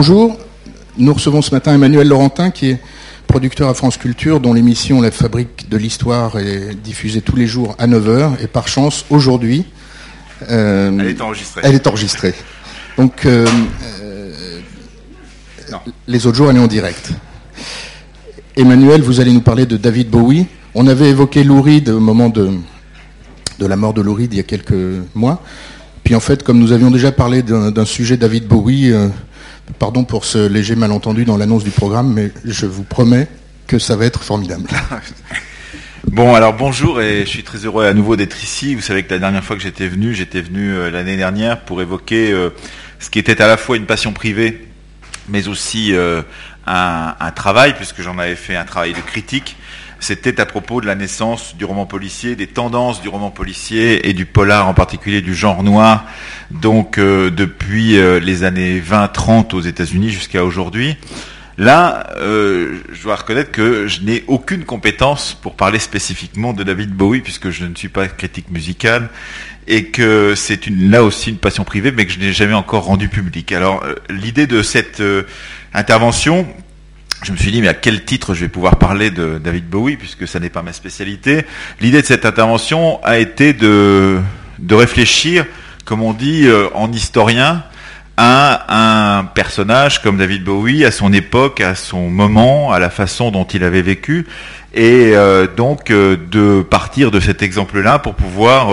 Bonjour, nous recevons ce matin Emmanuel Laurentin qui est producteur à France Culture dont l'émission La Fabrique de l'Histoire est diffusée tous les jours à 9h et par chance aujourd'hui elle est enregistrée. Elle est enregistrée. Donc euh, euh, les autres jours elle est en direct. Emmanuel, vous allez nous parler de David Bowie. On avait évoqué Lou Reed au moment de, de la mort de Lou Reed il y a quelques mois. Puis en fait, comme nous avions déjà parlé d'un sujet David Bowie, euh, pardon pour ce léger malentendu dans l'annonce du programme, mais je vous promets que ça va être formidable. Bon, alors bonjour et je suis très heureux à nouveau d'être ici. Vous savez que la dernière fois que j'étais venu, j'étais venu euh, l'année dernière pour évoquer euh, ce qui était à la fois une passion privée, mais aussi un, un, travail, puisque j'en avais fait un travail de critique c'était à propos de la naissance du roman policier, des tendances du roman policier et du polar en particulier du genre noir, donc euh, depuis euh, les années 20-30 aux États-Unis jusqu'à aujourd'hui. Là, euh, je dois reconnaître que je n'ai aucune compétence pour parler spécifiquement de David Bowie, puisque je ne suis pas critique musicale, et que c'est là aussi une passion privée, mais que je n'ai jamais encore rendue publique. Alors, l'idée de cette intervention, je me suis dit, mais à quel titre je vais pouvoir parler de David Bowie, puisque ça n'est pas ma spécialité. L'idée de cette intervention a été de, de réfléchir, comme on dit euh, en historien, à un personnage comme David Bowie, à son époque, à son moment, à la façon dont il avait vécu, et euh, donc euh, de partir de cet exemple-là pour pouvoir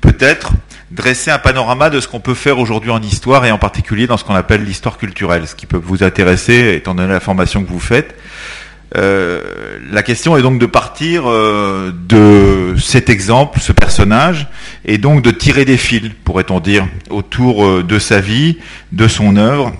peut-être dresser un panorama de ce qu'on peut faire aujourd'hui en histoire et en particulier dans ce qu'on appelle l'histoire culturelle, ce qui peut vous intéresser étant donné la formation que vous faites. Euh, la question est donc de partir euh, de cet exemple, ce personnage, et donc de tirer des fils, pourrait-on dire, autour euh, de sa vie, de son œuvre,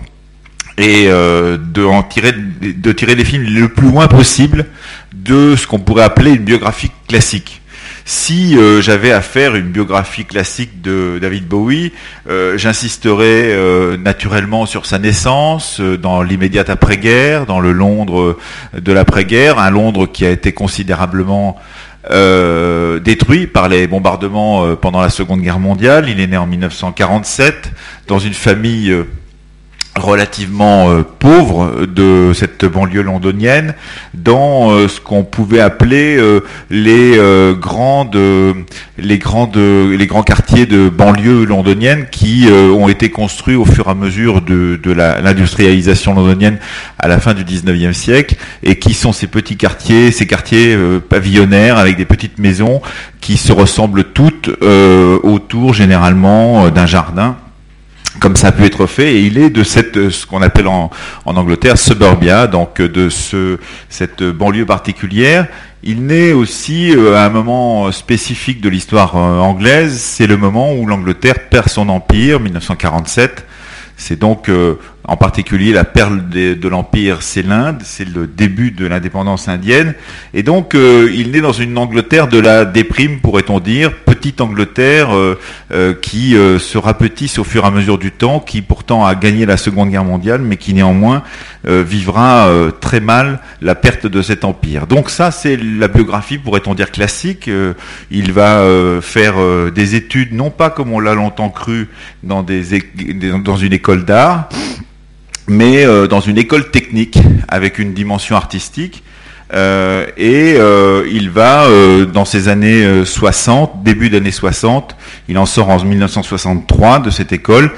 et de, tirer, de tirer des films le plus loin possible de ce qu'on pourrait appeler une biographie classique. Si euh, j'avais à faire une biographie classique de David Bowie, euh, j'insisterais euh, naturellement sur sa naissance dans l'immédiate après-guerre, dans le Londres de l'après-guerre, un Londres qui a été considérablement détruit par les bombardements pendant la Seconde Guerre mondiale. Il est né en 1947 dans une famille relativement euh, pauvre de cette banlieue londonienne dans euh, ce qu'on pouvait appeler euh, les grandes les grandes les grands quartiers de banlieue londonienne qui ont été construits au fur et à mesure de, de l'industrialisation londonienne à la fin du 19e siècle et qui sont ces petits quartiers ces quartiers pavillonnaires avec des petites maisons qui se ressemblent toutes autour généralement d'un jardin comme ça a pu être fait, et il est de cette ce qu'on appelle en, en, Angleterre suburbia, donc de ce cette banlieue particulière. Il naît aussi euh, à un moment spécifique de l'histoire euh, anglaise, c'est le moment où l'Angleterre perd son empire, 1947. C'est donc euh, en particulier la perle de, l'Empire, c'est l'Inde, c'est le début de l'indépendance indienne. Et donc euh, il naît dans une Angleterre de la déprime, pourrait-on dire, petite Angleterre euh, qui se rapetisse au fur et à mesure du temps, qui pourtant a gagné la Seconde Guerre mondiale, mais qui néanmoins vivra très mal la perte de cet empire. Donc ça, c'est la biographie, pourrait-on dire, classique. il va faire des études, non pas comme on l'a longtemps cru, dans, des, dans une école d'art, mais euh, dans une école technique avec une dimension artistique. Euh, et euh, il va, dans ces années 60, début d'année 60, il en sort en 1963 de cette école,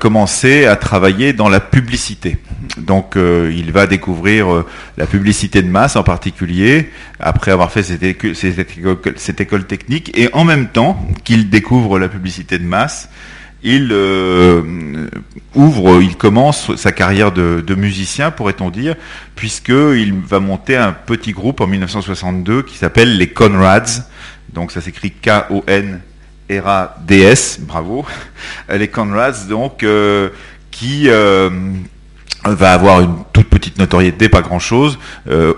commencer à travailler dans la publicité. Donc il va découvrir la publicité de masse en particulier, après avoir fait cette école technique, et en même temps qu'il découvre la publicité de masse, il euh, ouvre, il commence sa carrière de, musicien, pourrait-on dire, puisqu'il va monter un petit groupe en 1962 qui s'appelle les Conrads. Donc ça s'écrit K-O-N-R-A-D-S, bravo. Les Conrads, donc, euh, qui euh, va avoir une toute petite notoriété, pas grand-chose,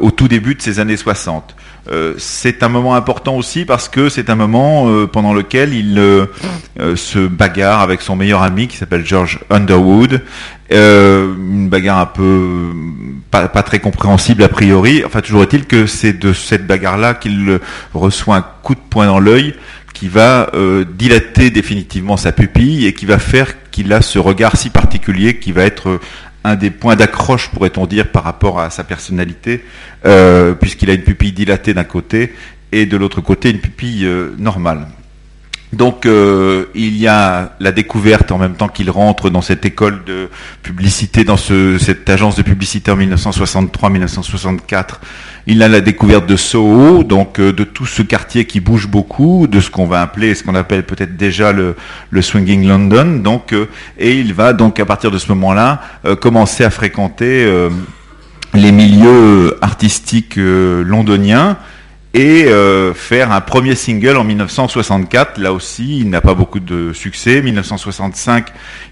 au tout début de ces années 60. Euh, c'est un moment important aussi parce que c'est un moment euh, pendant lequel il euh, se bagarre avec son meilleur ami qui s'appelle George Underwood. une bagarre un peu pas, très compréhensible a priori. Enfin, toujours est-il que c'est de cette bagarre-là qu'il reçoit un coup de poing dans l'œil qui va dilater définitivement sa pupille et qui va faire qu'il a ce regard si particulier qui va être un des points d'accroche, pourrait-on dire, par rapport à sa personnalité, puisqu'il a une pupille dilatée d'un côté et de l'autre côté une pupille normale. Donc euh, il y a la découverte en même temps qu'il rentre dans cette école de publicité, dans cette agence de publicité en 1963-1964. Il a la découverte de Soho, donc euh, de tout ce quartier qui bouge beaucoup, de ce qu'on va appeler, ce qu'on appelle peut-être déjà le, swinging London. Donc euh, et il va donc à partir de ce moment-là commencer à fréquenter les milieux artistiques londoniens et euh, faire un premier single en 1964. Là aussi, il n'a pas beaucoup de succès. 1965,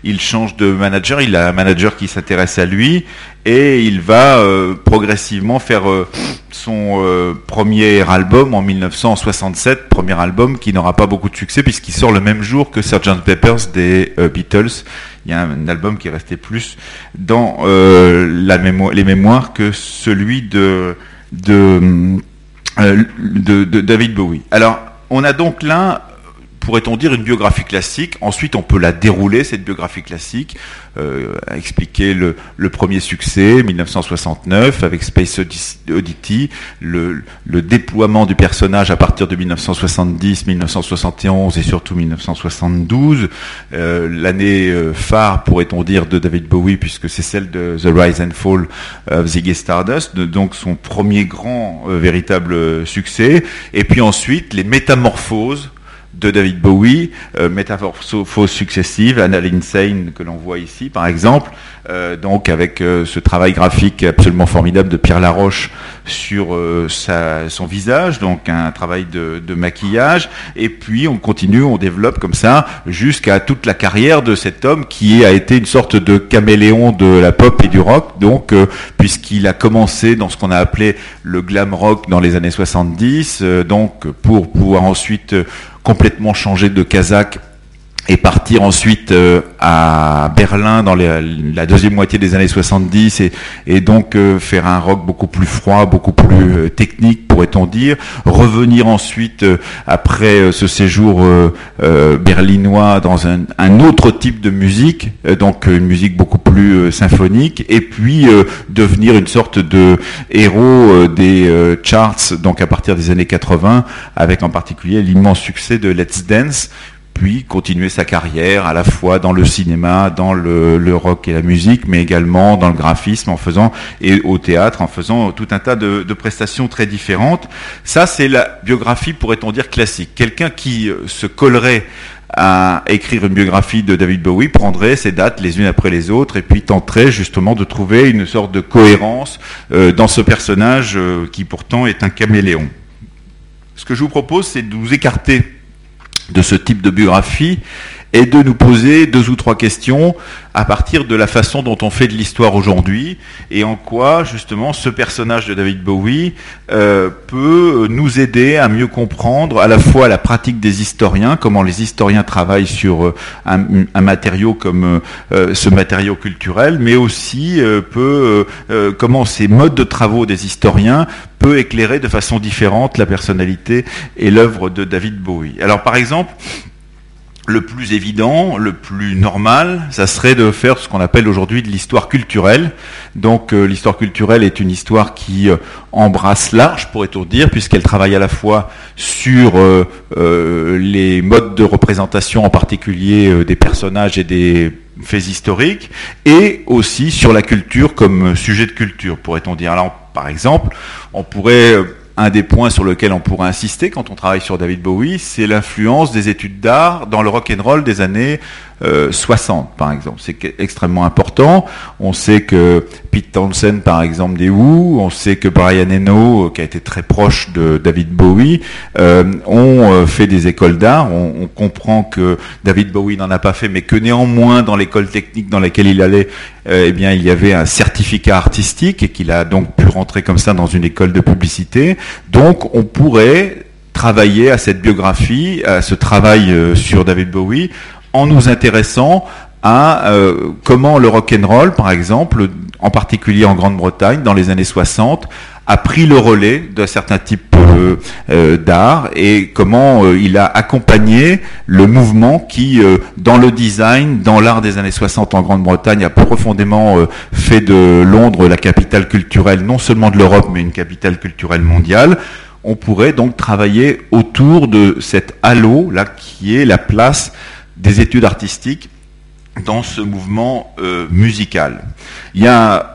il change de manager. Il a un manager qui s'intéresse à lui et il va euh, progressivement faire euh, son premier album en 1967, premier album qui n'aura pas beaucoup de succès puisqu'il sort le même jour que Sgt Pepper's des Beatles. Il y a un, album qui est resté plus dans la mémoire, les mémoires que celui de de euh, de, de, David Bowie. Alors, on a donc là pourrait-on dire, une biographie classique. Ensuite, on peut la dérouler, cette biographie classique, euh, expliquer le, premier succès, 1969, avec Space Oddity, le, déploiement du personnage à partir de 1970, 1971 et surtout 1972, euh, l'année euh, phare, pourrait-on dire, de David Bowie, puisque c'est celle de The Rise and Fall of Ziggy Stardust, donc son premier grand véritable succès. Et puis ensuite, les métamorphoses de David Bowie, euh, métamorphoses successives, Anna Insane que l'on voit ici par exemple, euh, donc avec euh, ce travail graphique absolument formidable de Pierre Laroche sur euh, son visage, donc un travail de, de, maquillage, et puis on continue, on développe comme ça jusqu'à toute la carrière de cet homme qui a été une sorte de caméléon de la pop et du rock, donc puisqu'il a commencé dans ce qu'on a appelé le glam rock dans les années 70, donc pour pouvoir ensuite complètement changer de Kazakh et partir ensuite euh, à Berlin dans la deuxième moitié des années 70 et, et donc euh, faire un rock beaucoup plus froid, beaucoup plus euh, technique pourrait-on dire, revenir ensuite après ce séjour berlinois dans un, un, autre type de musique, donc une musique beaucoup plus symphonique et puis devenir une sorte de héros des charts donc à partir des années 80 avec en particulier l'immense succès de Let's Dance continuer sa carrière à la fois dans le cinéma, dans le, rock et la musique, mais également dans le graphisme en faisant et au théâtre en faisant tout un tas de, prestations très différentes. Ça, c'est la biographie, pourrait-on dire, classique. Quelqu'un qui euh, se collerait à écrire une biographie de David Bowie prendrait ces dates les unes après les autres et puis tenterait justement de trouver une sorte de cohérence euh, dans ce personnage euh, qui pourtant est un caméléon. Ce que je vous propose, c'est de vous écarter de ce type de biographie et de nous poser deux ou trois questions à partir de la façon dont on fait de l'histoire aujourd'hui et en quoi justement ce personnage de David Bowie euh, peut nous aider à mieux comprendre à la fois la pratique des historiens, comment les historiens travaillent sur euh, un, matériau comme euh, ce matériau culturel, mais aussi peut comment ces modes de travaux des historiens peut éclairer de façon différente la personnalité et l'œuvre de David Bowie. Alors par exemple, le plus évident, le plus normal, ça serait de faire ce qu'on appelle aujourd'hui de l'histoire culturelle. Donc euh, l'histoire culturelle est une histoire qui euh, embrasse large, pourrait-on dire, puisqu'elle travaille à la fois sur euh, les modes de représentation, en particulier des personnages et des faits historiques, et aussi sur la culture comme sujet de culture, pourrait-on dire. Alors par exemple, on pourrait un des points sur lequel on pourrait insister quand on travaille sur David Bowie, c'est l'influence des études d'art dans le rock and roll des années 60 euh, par exemple. C'est extrêmement important. On sait que Pete Townsend par exemple des Who, on sait que Brian Eno, euh, qui a été très proche de David Bowie, euh, ont fait des écoles d'art. On, on, comprend que David Bowie n'en a pas fait, mais que néanmoins dans l'école technique dans laquelle il allait, eh bien il y avait un certificat artistique et qu'il a donc pu rentrer comme ça dans une école de publicité. Donc on pourrait travailler à cette biographie, à ce travail sur David Bowie, en nous intéressant à euh, comment le rock and roll, par exemple, en particulier en Grande-Bretagne, dans les années 60, a pris le relais de certains types d'art et comment il a accompagné le mouvement qui, dans le design, dans l'art des années 60 en Grande-Bretagne, a profondément fait de Londres la capitale culturelle, non seulement de l'Europe, mais une capitale culturelle mondiale. On pourrait donc travailler autour de cet halo là qui est la place des études artistiques dans ce mouvement euh, musical. Il y a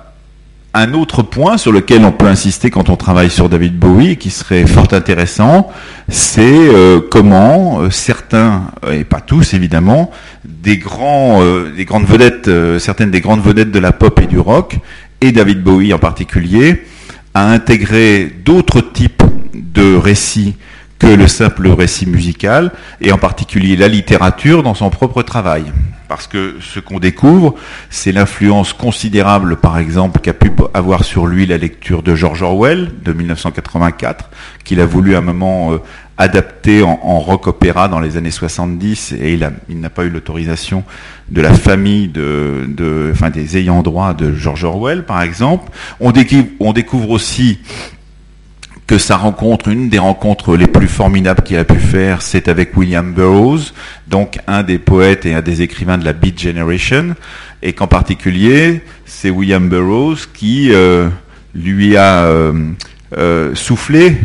un autre point sur lequel on peut insister quand on travaille sur David Bowie, qui serait fort intéressant, c'est euh, comment euh, certains, et pas tous évidemment, des grandes vedettes, certaines des grandes vedettes de la pop et du rock, et David Bowie en particulier, a intégré d'autres types de récits que le simple récit musical, et en particulier la littérature dans son propre travail. Parce que ce qu'on découvre, c'est l'influence considérable, par exemple, qu'a pu avoir sur lui la lecture de George Orwell de 1984, qu'il a voulu à un moment euh, adapter en, rock opéra dans les années 70, et il, n'a pas eu l'autorisation de la famille de, enfin, des ayants droit de George Orwell, par exemple. On découvre aussi que sa rencontre, une des rencontres les plus formidables qu'il a pu faire, c'est avec William Burroughs, donc un des poètes et un des écrivains de la Beat Generation, et qu'en particulier, c'est William Burroughs qui euh, lui a euh, euh, soufflé,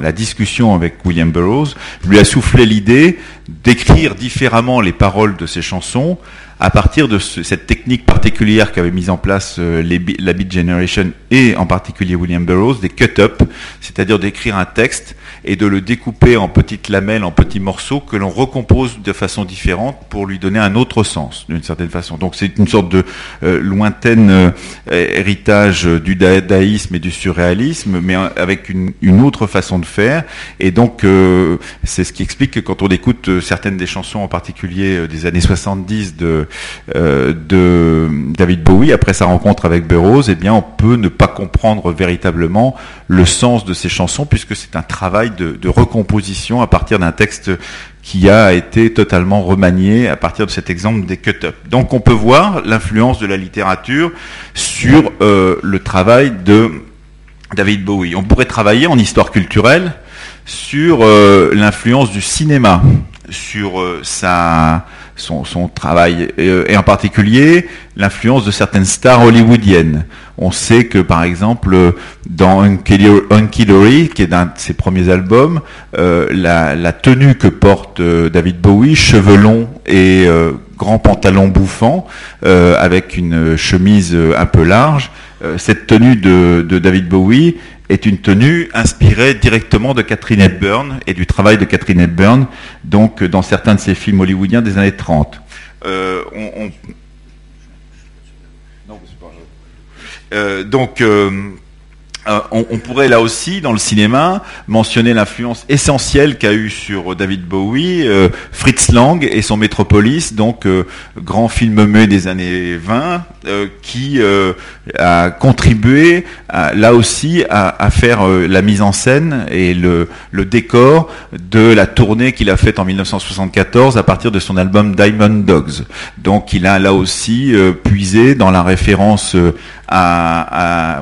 la discussion avec William Burroughs, lui a soufflé l'idée d'écrire différemment les paroles de ses chansons à partir de cette technique particulière qu'avait mise en place euh, la Beat Generation et en particulier William Burroughs, des cut-up, c'est-à-dire d'écrire un texte et de le découper en petites lamelles, en petits morceaux que l'on recompose de façon différente pour lui donner un autre sens, d'une certaine façon. Donc c'est une sorte de euh, lointaine euh, héritage du dadaïsme et du surréalisme, mais avec une, autre façon de faire. Et donc c'est ce qui explique que quand on écoute certaines des chansons, en particulier des années 70 de, de David Bowie, après sa rencontre avec Burroughs, eh bien on peut ne pas comprendre véritablement le sens de ces chansons, puisque c'est un travail de, recomposition à partir d'un texte qui a été totalement remanié à partir de cet exemple des cut-up. Donc on peut voir l'influence de la littérature sur euh, le travail de David Bowie. On pourrait travailler en histoire culturelle sur euh, l'influence du cinéma, sur euh, sa son, son travail, et, et, en particulier l'influence de certaines stars hollywoodiennes. On sait que, par exemple, dans Unky Dory, qui est d'un de ses premiers albums, euh, la, la, tenue que porte euh, David Bowie, cheveux longs et euh, grand pantalon bouffant, euh, avec une chemise un peu large, cette tenue de, de David Bowie est une tenue inspirée directement de Catherine Hepburn et du travail de Catherine Hepburn, donc dans certains de ses films hollywoodiens des années 30. Euh, on, euh, donc, euh, euh, on, pourrait là aussi, dans le cinéma, mentionner l'influence essentielle qu'a eu sur David Bowie euh, Fritz Lang et son Metropolis, donc euh, grand film muet des années 20, qui a contribué là aussi à, faire la mise en scène et le, décor de la tournée qu'il a faite en 1974 à partir de son album Diamond Dogs. Donc il a là aussi puisé dans la référence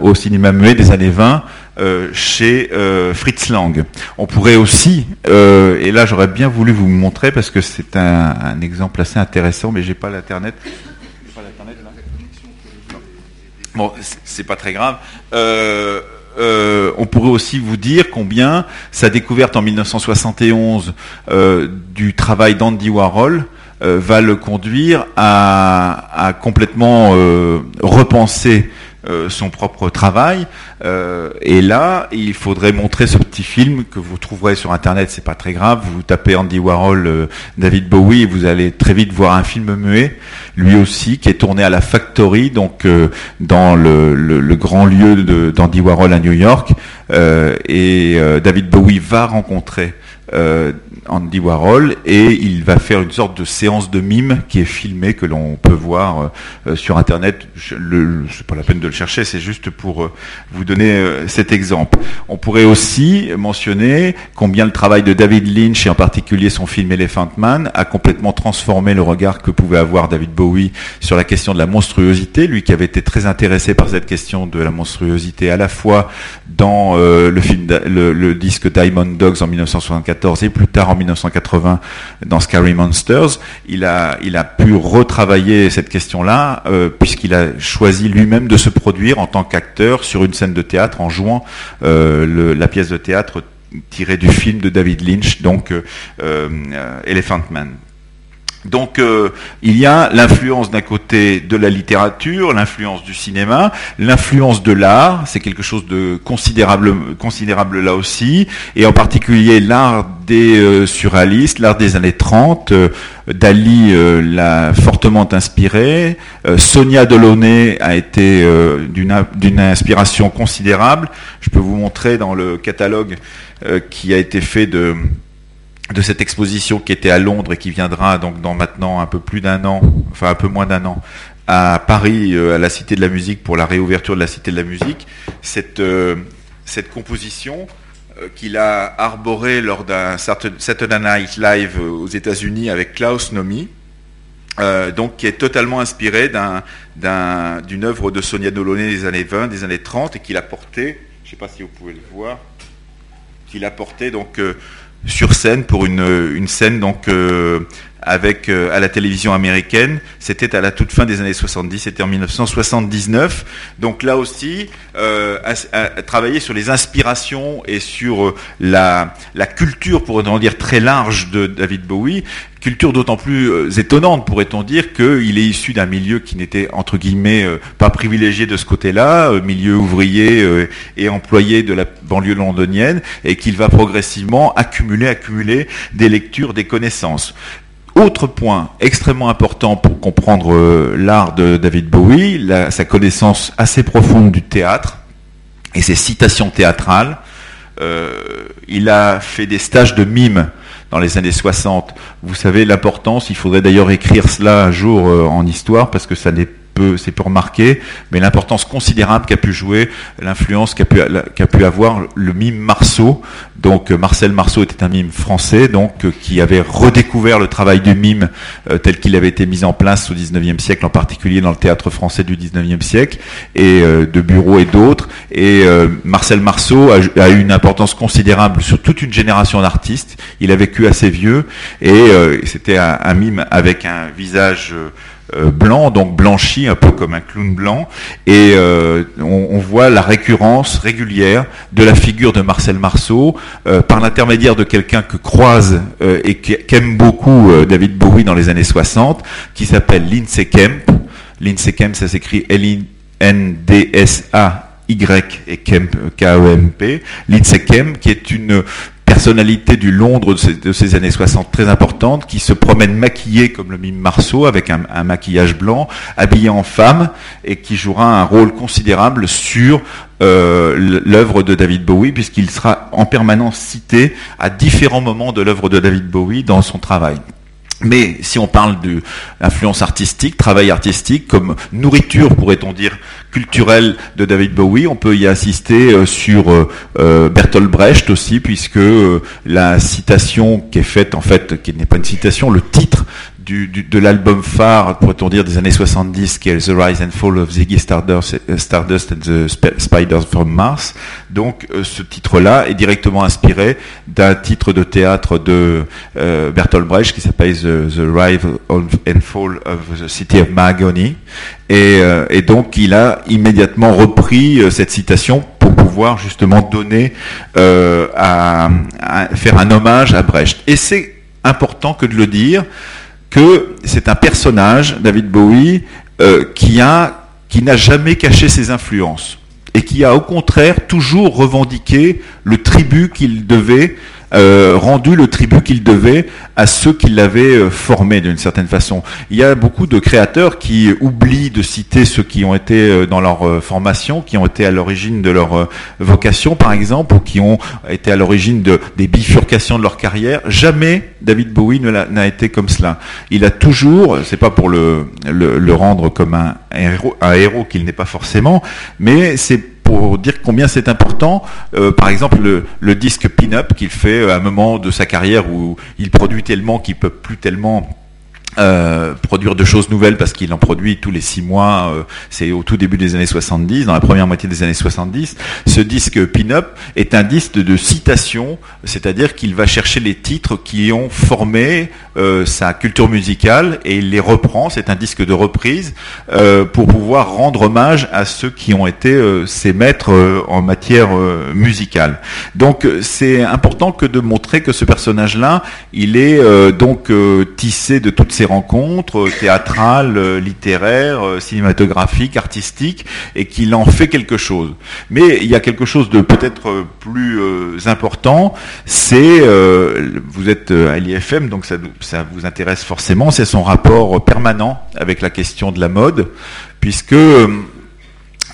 au cinéma muet des années 20 euh, chez euh, Fritz Lang. On pourrait aussi, euh, et là j'aurais bien voulu vous montrer parce que c'est un, exemple assez intéressant, mais j'ai pas l'internet. Bon, c'est pas très grave. on pourrait aussi vous dire combien sa découverte en 1971 du travail d'Andy Warhol va le conduire à, complètement repenser euh, son propre travail. et là, il faudrait montrer ce petit film que vous trouverez sur Internet, c'est pas très grave. Vous tapez Andy Warhol, David Bowie, et vous allez très vite voir un film muet, lui aussi, qui est tourné à la Factory, donc dans le, grand lieu d'Andy Warhol à New York. et David Bowie va rencontrer euh, Andy Warhol et il va faire une sorte de séance de mime qui est filmée que l'on peut voir euh, euh, sur internet. C'est pas la peine de le chercher, c'est juste pour vous donner cet exemple. On pourrait aussi mentionner combien le travail de David Lynch et en particulier son film Elephant Man a complètement transformé le regard que pouvait avoir David Bowie sur la question de la monstruosité, lui qui avait été très intéressé par cette question de la monstruosité à la fois dans le disque Diamond Dogs en 1974 et plus tard en 1980 dans Scary Monsters, il a, il a pu retravailler cette question-là euh, puisqu'il a choisi lui-même de se produire en tant qu'acteur sur une scène de théâtre en jouant euh, la pièce de théâtre tirée du film de David Lynch, donc euh, Elephant Man. Donc euh, il y a l'influence d'un côté de la littérature, l'influence du cinéma, l'influence de l'art, c'est quelque chose de considérable, considérable là aussi, et en particulier l'art des euh, surréalistes, l'art des années 30. Euh, Dali l'a fortement inspiré, Sonia Delaunay a été d'une inspiration considérable. Je peux vous montrer dans le catalogue qui a été fait de de cette exposition qui était à Londres et qui viendra donc dans maintenant un peu plus d'un an, enfin un peu moins d'un an, à Paris, euh, à la Cité de la Musique, pour la réouverture de la Cité de la Musique, cette, euh, cette composition euh, qu'il a arborée lors d'un Saturday Night Live aux États-Unis avec Klaus Nomi, donc qui est totalement inspiré d'une œuvre de Sonia Delaunay des années 20, des années 30, et qu'il a porté, je ne sais pas si vous pouvez le voir, qu'il a porté donc sur scène pour une, scène donc euh, avec euh, à la télévision américaine. C'était à la toute fin des années 70, c'était en 1979. Donc là aussi, euh, à, travailler sur les inspirations et sur euh, la, la culture, pourrait-on dire, très large de David Bowie. Culture d'autant plus euh, étonnante, pourrait-on dire, qu'il est issu d'un milieu qui n'était, entre guillemets, pas privilégié de ce côté-là, milieu ouvrier et employé de la banlieue londonienne, et qu'il va progressivement accumuler, accumuler des lectures, des connaissances. Autre point extrêmement important pour comprendre euh, l'art de David Bowie, sa connaissance assez profonde du théâtre et ses citations théâtrales. Euh, il a fait des stages de mime dans les années 60. Vous savez l'importance, il faudrait d'ailleurs écrire cela un jour euh, en histoire parce que ça n'est c'est peu remarqué, mais l'importance considérable qu'a pu jouer, l'influence qu'a pu, pu avoir le mime Marceau. Donc euh, Marcel Marceau était un mime français, donc euh, qui avait redécouvert le travail du mime euh, tel qu'il avait été mis en place au 19e siècle, en particulier dans le théâtre français du 19e siècle, et de Bureau et d'autres. Et Marcel Marceau a, eu une importance considérable sur toute une génération d'artistes. Il a vécu assez vieux, et c'était un, mime avec un visage blanc, donc blanchi, un peu comme un clown blanc, et euh, on, voit la récurrence régulière de la figure de Marcel Marceau euh, par l'intermédiaire de quelqu'un que croise et qu'aime beaucoup David Bowie dans les années 60, qui s'appelle Lindsay Kemp. Lindsay Kemp, ça s'écrit L-I-N-D-S-A. Y et Kemp, K-E-M-P, Lindsay Kemp, qui est une personnalité du Londres de ces, années 60 très importante, qui se promène maquillée comme le mime Marceau, avec un, maquillage blanc, habillé en femme, et qui jouera un rôle considérable sur euh, l'œuvre de David Bowie, puisqu'il sera en permanence cité à différents moments de l'œuvre de David Bowie dans son travail. Mais si on parle de l'influence artistique, travail artistique, comme nourriture, pourrait-on dire, culturelle de David Bowie, on peut y assister euh, sur euh, euh, Bertolt Brecht aussi, puisque la citation qui est faite, en fait, qui n'est pas une citation, le titre du, de l'album phare, pourrait-on dire, des années 70, qui est The Rise and Fall of Ziggy Stardust, euh, and the Spiders from Mars. Donc, euh, ce titre-là est directement inspiré d'un titre de théâtre de euh, Bertolt Brecht qui s'appelle the, Rise and Fall of the City of Mahagony. Et, donc, il a immédiatement repris cette citation pour pouvoir justement donner, à faire un hommage à Brecht. Et c'est important que de le dire, que c'est un personnage, David Bowie, euh, qui n'a jamais caché ses influences et qui a au contraire toujours revendiqué le tribut qu'il devait rendu le tribut qu'il devait à ceux qui l'avaient formé d'une certaine façon. Il y a beaucoup de créateurs qui oublient de citer ceux qui ont été dans leur formation, qui ont été à l'origine de leur vocation, par exemple, ou qui ont été à l'origine de, des bifurcations de leur carrière. Jamais David Bowie n'a été comme cela. Il a toujours, c'est pas pour le, le, rendre comme un, héros, un héros qu'il n'est pas forcément, mais c'est pour dire combien c'est important. Euh, par exemple, le, le disque Pin-Up qu'il fait à un moment de sa carrière où il produit tellement qu'il peut plus tellement euh, produire de choses nouvelles parce qu'il en produit tous les six mois, euh, c'est au tout début des années 70, dans la première moitié des années 70. Ce disque Pin-Up est un disque de citation, c'est-à-dire qu'il va chercher les titres qui ont formé euh, sa culture musicale et il les reprend, c'est un disque de reprise, pour pouvoir rendre hommage à ceux qui ont été ses maîtres en matière musicale. Donc c'est important que de montrer que ce personnage-là, il est donc tissé de toutes ces rencontres euh, théâtrales, euh, littéraires, euh, cinématographiques, artistiques, et qu'il en fait quelque chose. Mais il y a quelque chose de peut-être plus important, c'est, vous êtes à l'IFM, donc ça, vous intéresse forcément, c'est son rapport permanent avec la question de la mode, puisque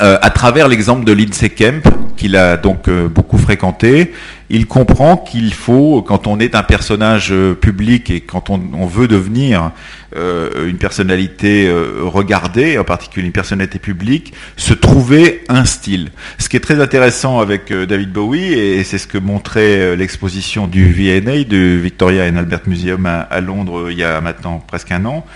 à travers l'exemple de Lindsay Kemp, qu'il a donc beaucoup fréquenté, il comprend qu'il faut, quand on est un personnage euh, public et quand on, veut devenir euh, une personnalité euh, regardée, en particulier une personnalité publique, se trouver un style. Ce qui est très intéressant avec David Bowie, et c'est ce que montrait l'exposition du V&A, du Victoria and Albert Museum à, Londres il y a maintenant presque un an,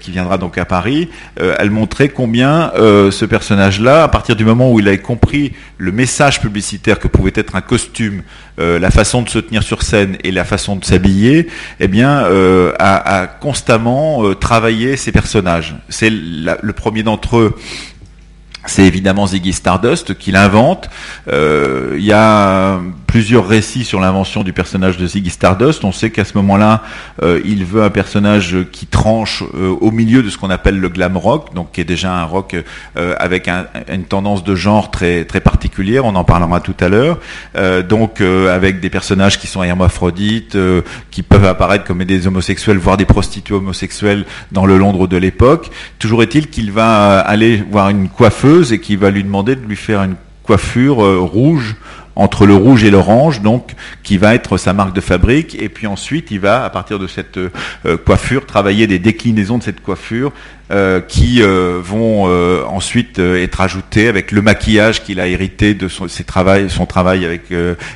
qui viendra donc à Paris, elle montrait combien ce personnage-là, à partir du moment où il avait compris le message publicitaire que pouvait être un costume euh, la façon de se tenir sur scène et la façon de s'habiller, eh bien, euh, a, constamment euh, travaillé ces personnages. C'est le premier d'entre eux c'est évidemment Ziggy Stardust qui l'invente. Il y a plusieurs récits sur l'invention du personnage de Ziggy Stardust. On sait qu'à ce moment-là, euh, il veut un personnage qui tranche euh, au milieu de ce qu'on appelle le glam rock, donc qui est déjà un rock euh, avec une tendance de genre très très particulière. On en parlera tout à l'heure. donc avec des personnages qui sont hermaphrodites, qui peuvent apparaître comme des homosexuels, voire des prostituées homosexuelles dans le Londres de l'époque. Toujours est-il qu'il va aller voir une coiffeuse et qui va lui demander de lui faire une coiffure rouge entre le rouge et l'orange, donc qui va être sa marque de fabrique. Et puis ensuite, il va, à partir de cette euh, coiffure, travailler des déclinaisons de cette coiffure euh, qui euh, vont euh, ensuite être ajoutés avec le maquillage qu'il a hérité de son, ses travail, son travail avec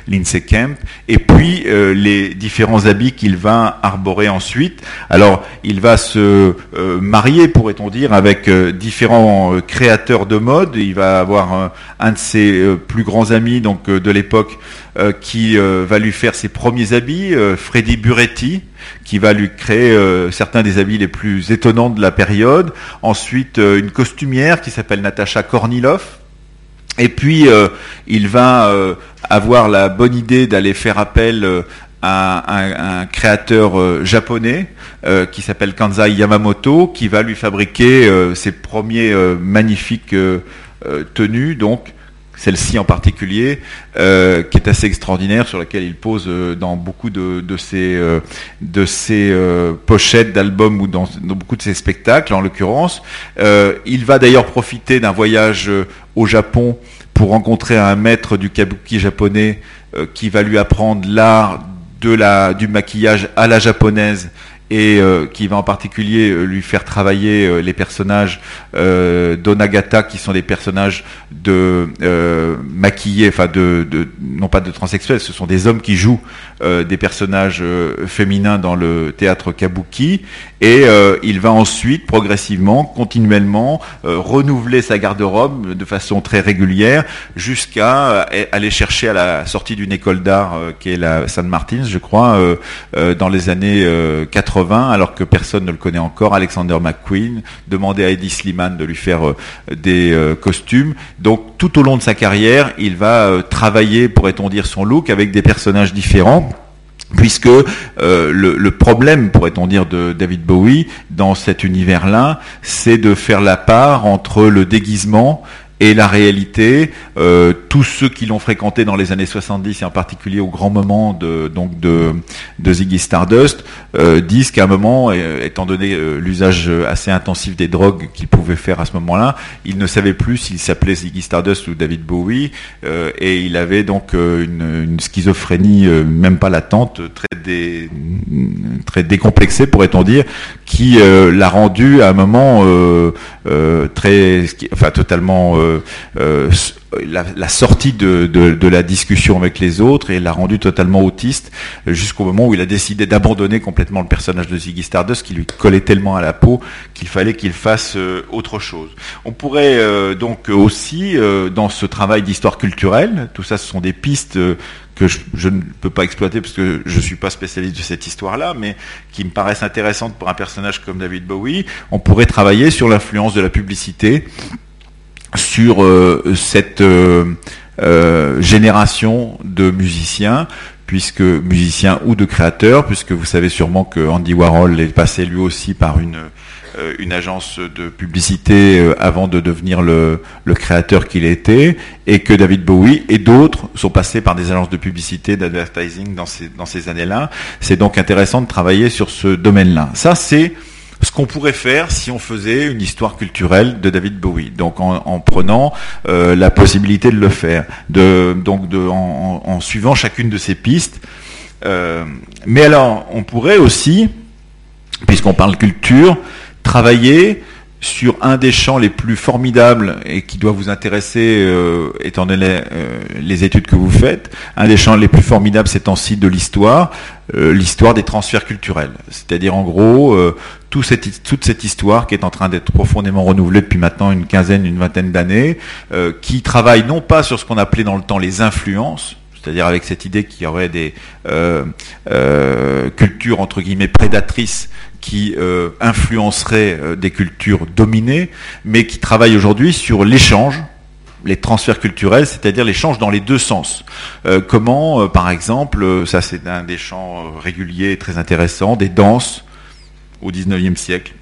Lindsay Kemp, et puis les différents habits qu'il va arborer ensuite. Alors, il va se marier, pourrait-on dire, avec différents créateurs de mode. Il va avoir un de ses plus grands amis donc de l'époque qui va lui faire ses premiers habits, Freddy Buretti qui va lui créer euh, certains des habits les plus étonnants de la période. Ensuite, euh, une costumière qui s'appelle Natacha Kornilov. Et puis, euh, il va avoir la bonne idée d'aller faire appel à un, créateur japonais qui s'appelle Kanzai Yamamoto, qui va lui fabriquer ses premiers magnifiques tenues, donc celle-ci en particulier, euh, qui est assez extraordinaire, sur laquelle il pose euh, dans beaucoup de, de ses, euh, de ses pochettes d'albums ou dans, beaucoup de ses spectacles, en l'occurrence. il va d'ailleurs profiter d'un voyage au Japon pour rencontrer un maître du kabuki japonais qui va lui apprendre l'art de la, du maquillage à la japonaise et euh, qui va en particulier euh, lui faire travailler euh, les personnages d'Onagata qui sont des personnages de maquillés, enfin de, de, non pas de transsexuels, ce sont des hommes qui jouent des personnages féminins dans le théâtre kabuki. Et il va ensuite progressivement, continuellement renouveler sa garde-robe de façon très régulière jusqu'à aller chercher à la sortie d'une école d'art qui est la San Martins, je crois, dans les années 80 alors que personne ne le connaît encore, Alexander McQueen, demandait à Eddie Sliman de lui faire euh, des euh, costumes. Donc tout au long de sa carrière, il va euh, travailler, pourrait-on dire, son look avec des personnages différents puisque le, problème, pourrait-on dire, de David Bowie dans cet univers-là, c'est de faire la part entre le déguisement et la réalité. Euh, tous ceux qui l'ont fréquenté dans les années 70 et en particulier au grand moment de donc de, de Ziggy Stardust euh, disent qu'à un moment, euh, étant donné euh, l'usage assez intensif des drogues qu'il pouvait faire à ce moment-là, il ne savait plus s'il s'appelait Ziggy Stardust ou David Bowie et il avait donc une, une schizophrénie même pas latente, très dé, très décomplexée pourrait-on dire, qui l'a rendu à un moment très, enfin totalement euh, la, sortie de, la discussion avec les autres et l'a rendu totalement autiste jusqu'au moment où il a décidé d'abandonner complètement le personnage de Ziggy Stardust qui lui collait tellement à la peau qu'il fallait qu'il fasse euh, autre chose. On pourrait euh, donc aussi, dans ce travail d'histoire culturelle, tout ça ce sont des pistes que je, je, ne peux pas exploiter parce que je suis pas spécialiste de cette histoire-là, mais qui me paraissent intéressantes pour un personnage comme David Bowie, on pourrait travailler sur l'influence de la publicité sur euh, cette euh, euh, génération de musiciens puisque musiciens ou de créateurs, puisque vous savez sûrement que Andy Warhol est passé lui aussi par une une agence de publicité avant de devenir le, le créateur qu'il était, et que David Bowie et d'autres sont passés par des agences de publicité, d'advertising dans ces, dans ces années-là. C'est donc intéressant de travailler sur ce domaine-là. Ça, c'est ce qu'on pourrait faire si on faisait une histoire culturelle de David Bowie. Donc en, prenant euh, la possibilité de le faire, de, donc en, suivant chacune de ces pistes. Euh, mais alors, on pourrait aussi, puisqu'on parle culture, travailler sur un des champs les plus formidables et qui doit vous intéresser euh, étant donné euh, les études que vous faites, un des champs les plus formidables ces temps-ci de l'histoire, euh, l'histoire des transferts culturels. C'est-à-dire en gros toute cette histoire qui est en train d'être profondément renouvelée depuis maintenant une quinzaine, une vingtaine d'années, qui travaille non pas sur ce qu'on appelait dans le temps les influences, c'est-à-dire avec cette idée qu'il y aurait des cultures entre guillemets prédatrices qui euh, influencerait euh, des cultures dominées, mais qui travaille aujourd'hui sur l'échange, les transferts culturels, c'est-à-dire l'échange dans les deux sens. Euh, comment, par exemple, ça c'est un des champs réguliers et très intéressants, des danses au 19e siècle,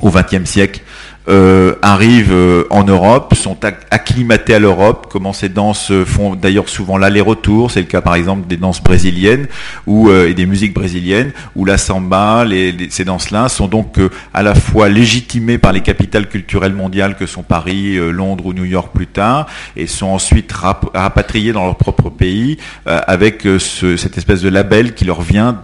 au 20e siècle, euh, arrivent euh, en Europe, sont acclimatés à l'Europe, comment ces danses font d'ailleurs souvent l'aller-retour, c'est le cas par exemple des danses brésiliennes ou euh, et des musiques brésiliennes, où la samba, les, ces danses-là sont donc à la fois légitimées par les capitales culturelles mondiales que sont Paris, Londres ou New York plus tard, et sont ensuite rapatriées dans leur propre pays avec ce, cette espèce de label qui leur vient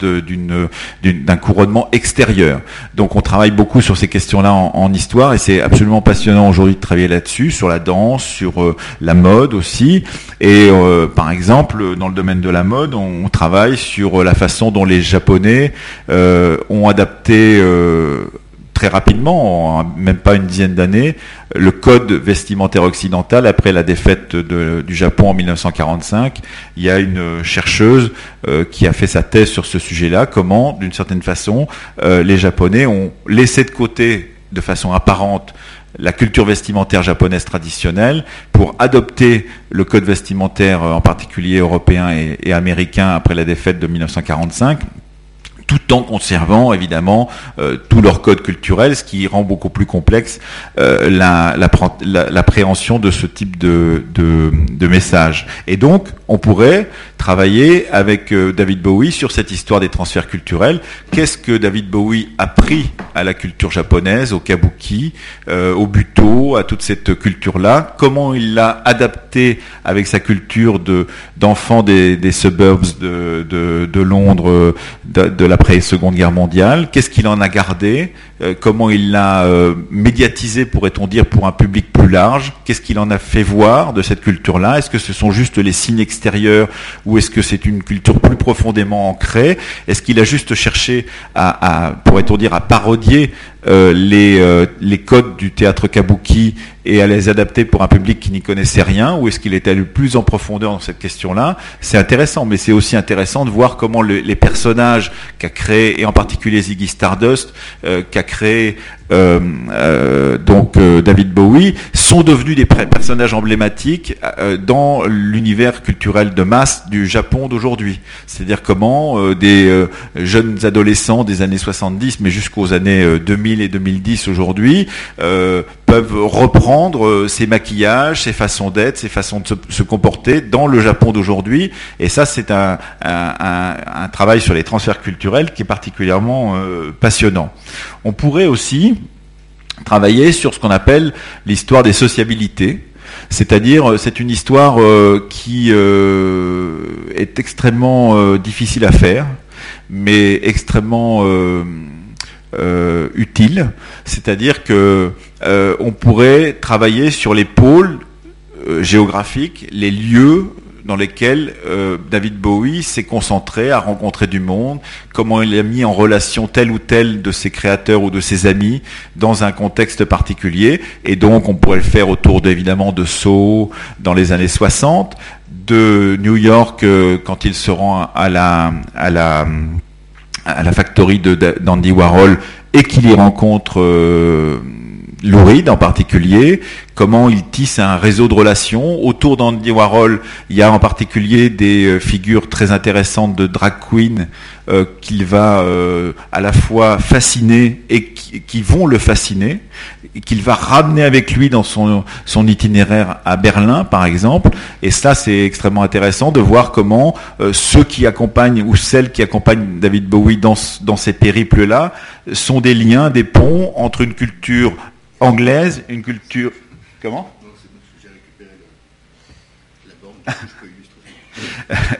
d'un couronnement extérieur. Donc on travaille beaucoup sur ces questions-là en, en histoire et c'est absolument passionnant aujourd'hui de travailler là-dessus, sur la danse, sur euh, la mode aussi. Et euh, par exemple, dans le domaine de la mode, on, travaille sur euh, la façon dont les Japonais ont adapté très rapidement, en même pas une dizaine d'années, le code vestimentaire occidental après la défaite du Japon en 1945. Il y a une chercheuse qui a fait sa thèse sur ce sujet-là, comment, d'une certaine façon, les Japonais ont laissé de côté de façon apparente la culture vestimentaire japonaise traditionnelle pour adopter le code vestimentaire en particulier européen et, américain après la défaite de 1945 tout en conservant évidemment euh, tout leur code culturel, ce qui rend beaucoup plus complexe euh, l'appréhension de ce type de, message. Et donc, on pourrait travailler avec euh, David Bowie sur cette histoire des transferts culturels. Qu'est-ce que David Bowie a pris à la culture japonaise, au kabuki, au buto, à toute cette culture-là? Comment il l'a adapté avec sa culture de des, suburbs de, Londres de, de l'après-seconde guerre mondiale. Qu'est-ce qu'il en a gardé? Euh, comment il l'a euh, médiatisé, pourrait-on dire, pour un public plus large? Qu'est-ce qu'il en a fait voir de cette culture-là? Est-ce que ce sont juste les signes extérieurs ou est-ce que c'est une culture plus profondément ancrée? Est-ce qu'il a juste cherché à, parodier les, euh, les codes du théâtre kabuki et à les adapter pour un public qui n'y connaissait rien ou est-ce qu'il est allé plus en profondeur dans cette question-là? C'est intéressant, mais c'est aussi intéressant de voir comment les personnages qu'a créé, et en particulier Ziggy Stardust, euh, qu'a créé euh, euh, donc euh, David Bowie, sont devenus des personnages emblématiques dans l'univers culturel de masse du Japon d'aujourd'hui. C'est-à-dire comment des jeunes adolescents des années 70, mais jusqu'aux années 2000 et 2010 aujourd'hui, peuvent reprendre ses maquillages, ses façons d'être, ses façons de se, comporter dans le Japon d'aujourd'hui. Et ça, c'est un, travail sur les transferts culturels qui est particulièrement passionnant. On pourrait aussi travailler sur ce qu'on appelle l'histoire des sociabilités. C'est-à-dire, euh, c'est une histoire euh, qui euh, est extrêmement difficile à faire, mais extrêmement utile. C'est-à-dire que on pourrait travailler sur les pôles géographiques, les lieux dans lesquels euh, David Bowie s'est concentré à rencontrer du monde, comment il a mis en relation tel ou tel de ses créateurs ou de ses amis dans un contexte particulier. Et donc on pourrait le faire autour évidemment de Soho dans les années 60, de New York euh, quand il se rend à la, à la, à la factory d'Andy Warhol et qu'il y rencontre... Euh, Louride en particulier, comment il tisse un réseau de relations. Autour d'Andy Warhol, il y a en particulier des euh, figures très intéressantes de drag queen euh, qu'il va euh, à la fois fasciner et qui, vont le fasciner, qu'il va ramener avec lui dans son, itinéraire à Berlin, par exemple. Et ça, c'est extrêmement intéressant de voir comment ceux qui accompagnent ou celles qui accompagnent David Bowie dans, dans ces périples-là sont des liens, des ponts entre une culture anglaise, une culture. Comment?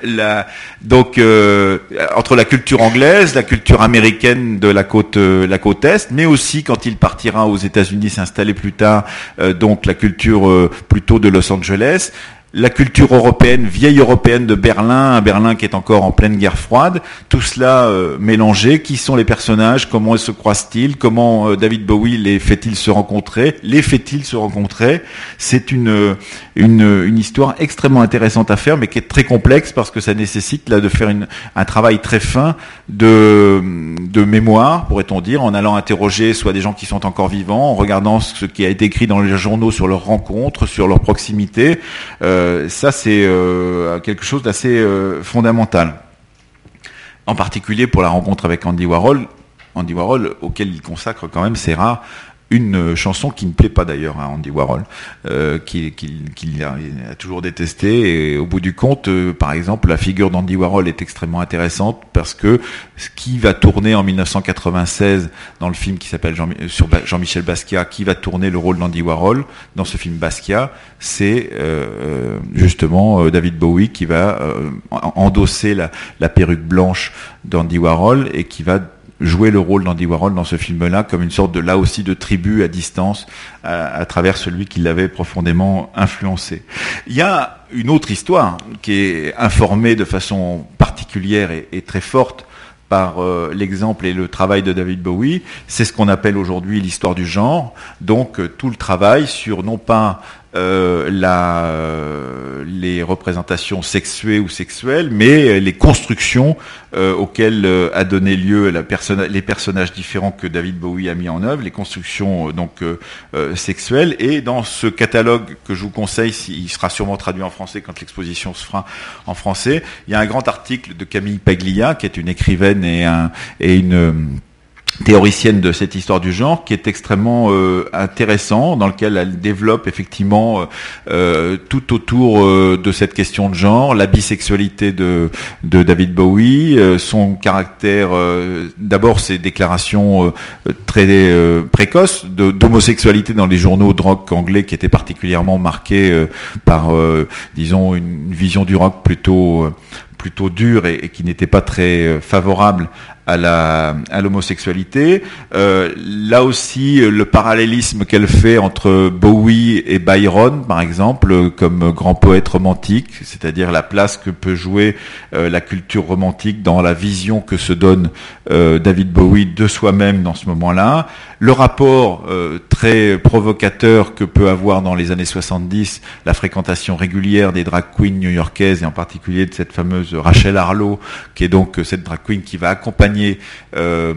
La, donc euh, entre la culture anglaise, la culture américaine de la côte, euh, la côte est, mais aussi quand il partira aux États-Unis s'installer plus tard, euh, donc la culture plutôt de Los Angeles, la culture européenne, vieille européenne de Berlin, un Berlin qui est encore en pleine guerre froide, tout cela euh, mélangé, qui sont les personnages, comment se croisent-ils, comment euh, David Bowie les fait-il se rencontrer, les fait-il se rencontrer, c'est une, euh, une, histoire extrêmement intéressante à faire, mais qui est très complexe parce que ça nécessite là de faire un travail très fin de, de mémoire, pourrait-on dire, en allant interroger soit des gens qui sont encore vivants, en regardant ce qui a été écrit dans les journaux sur leurs rencontres, sur leur proximité. Ça, c'est euh, quelque chose d'assez euh, fondamental. En particulier pour la rencontre avec Andy Warhol, Andy Warhol, auquel il consacre quand même ses rares une chanson qui ne plaît pas d'ailleurs à Andy Warhol, euh, qu'il a, toujours détesté. Et au bout du compte, euh, par exemple, la figure d'Andy Warhol est extrêmement intéressante parce que ce qui va tourner en 1996 dans le film qui s'appelle Jean, sur Jean-Michel Basquiat, qui va tourner le rôle d'Andy Warhol dans ce film Basquiat, c'est euh, justement David Bowie qui va endosser la, la perruque blanche d'Andy Warhol et qui va jouer le rôle d'Andy Warhol dans ce film-là comme une sorte de là aussi de tribu à distance à, travers celui qui l'avait profondément influencé. Il y a une autre histoire qui est informée de façon particulière et, très forte par euh, l'exemple et le travail de David Bowie, c'est ce qu'on appelle aujourd'hui l'histoire du genre. Donc euh, tout le travail sur non pas euh, la, euh, les représentations sexuées ou sexuelles, mais les constructions euh, auxquelles a donné lieu la les personnages différents que David Bowie a mis en œuvre, les constructions donc sexuelles. Et dans ce catalogue que je vous conseille, il sera sûrement traduit en français quand l'exposition se fera en français, il y a un grand article de Camille Paglia, qui est une écrivaine et, un, et une théoricienne de cette histoire du genre qui est extrêmement euh, intéressant dans lequel elle développe effectivement euh, euh, tout autour de cette question de genre la bisexualité de, de David Bowie son caractère d'abord ses déclarations très précoces d'homosexualité dans les journaux de rock anglais qui étaient particulièrement marqués par disons une vision du rock plutôt plutôt dure et, qui n'était pas très favorable à la à l'homosexualité. Euh, là aussi, le parallélisme qu'elle fait entre Bowie et Byron, par exemple, comme grand poète romantique, c'est-à-dire la place que peut jouer euh, la culture romantique dans la vision que se donne euh, David Bowie de soi-même dans ce moment-là. Le rapport euh, très provocateur que peut avoir dans les années 70 la fréquentation régulière des drag queens new-yorkaises et en particulier de cette fameuse Rachel Harlow, qui est donc cette drag queen qui va accompagner euh,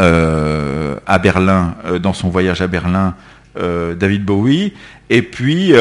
euh, à Berlin, euh, dans son voyage à Berlin, David Bowie, et puis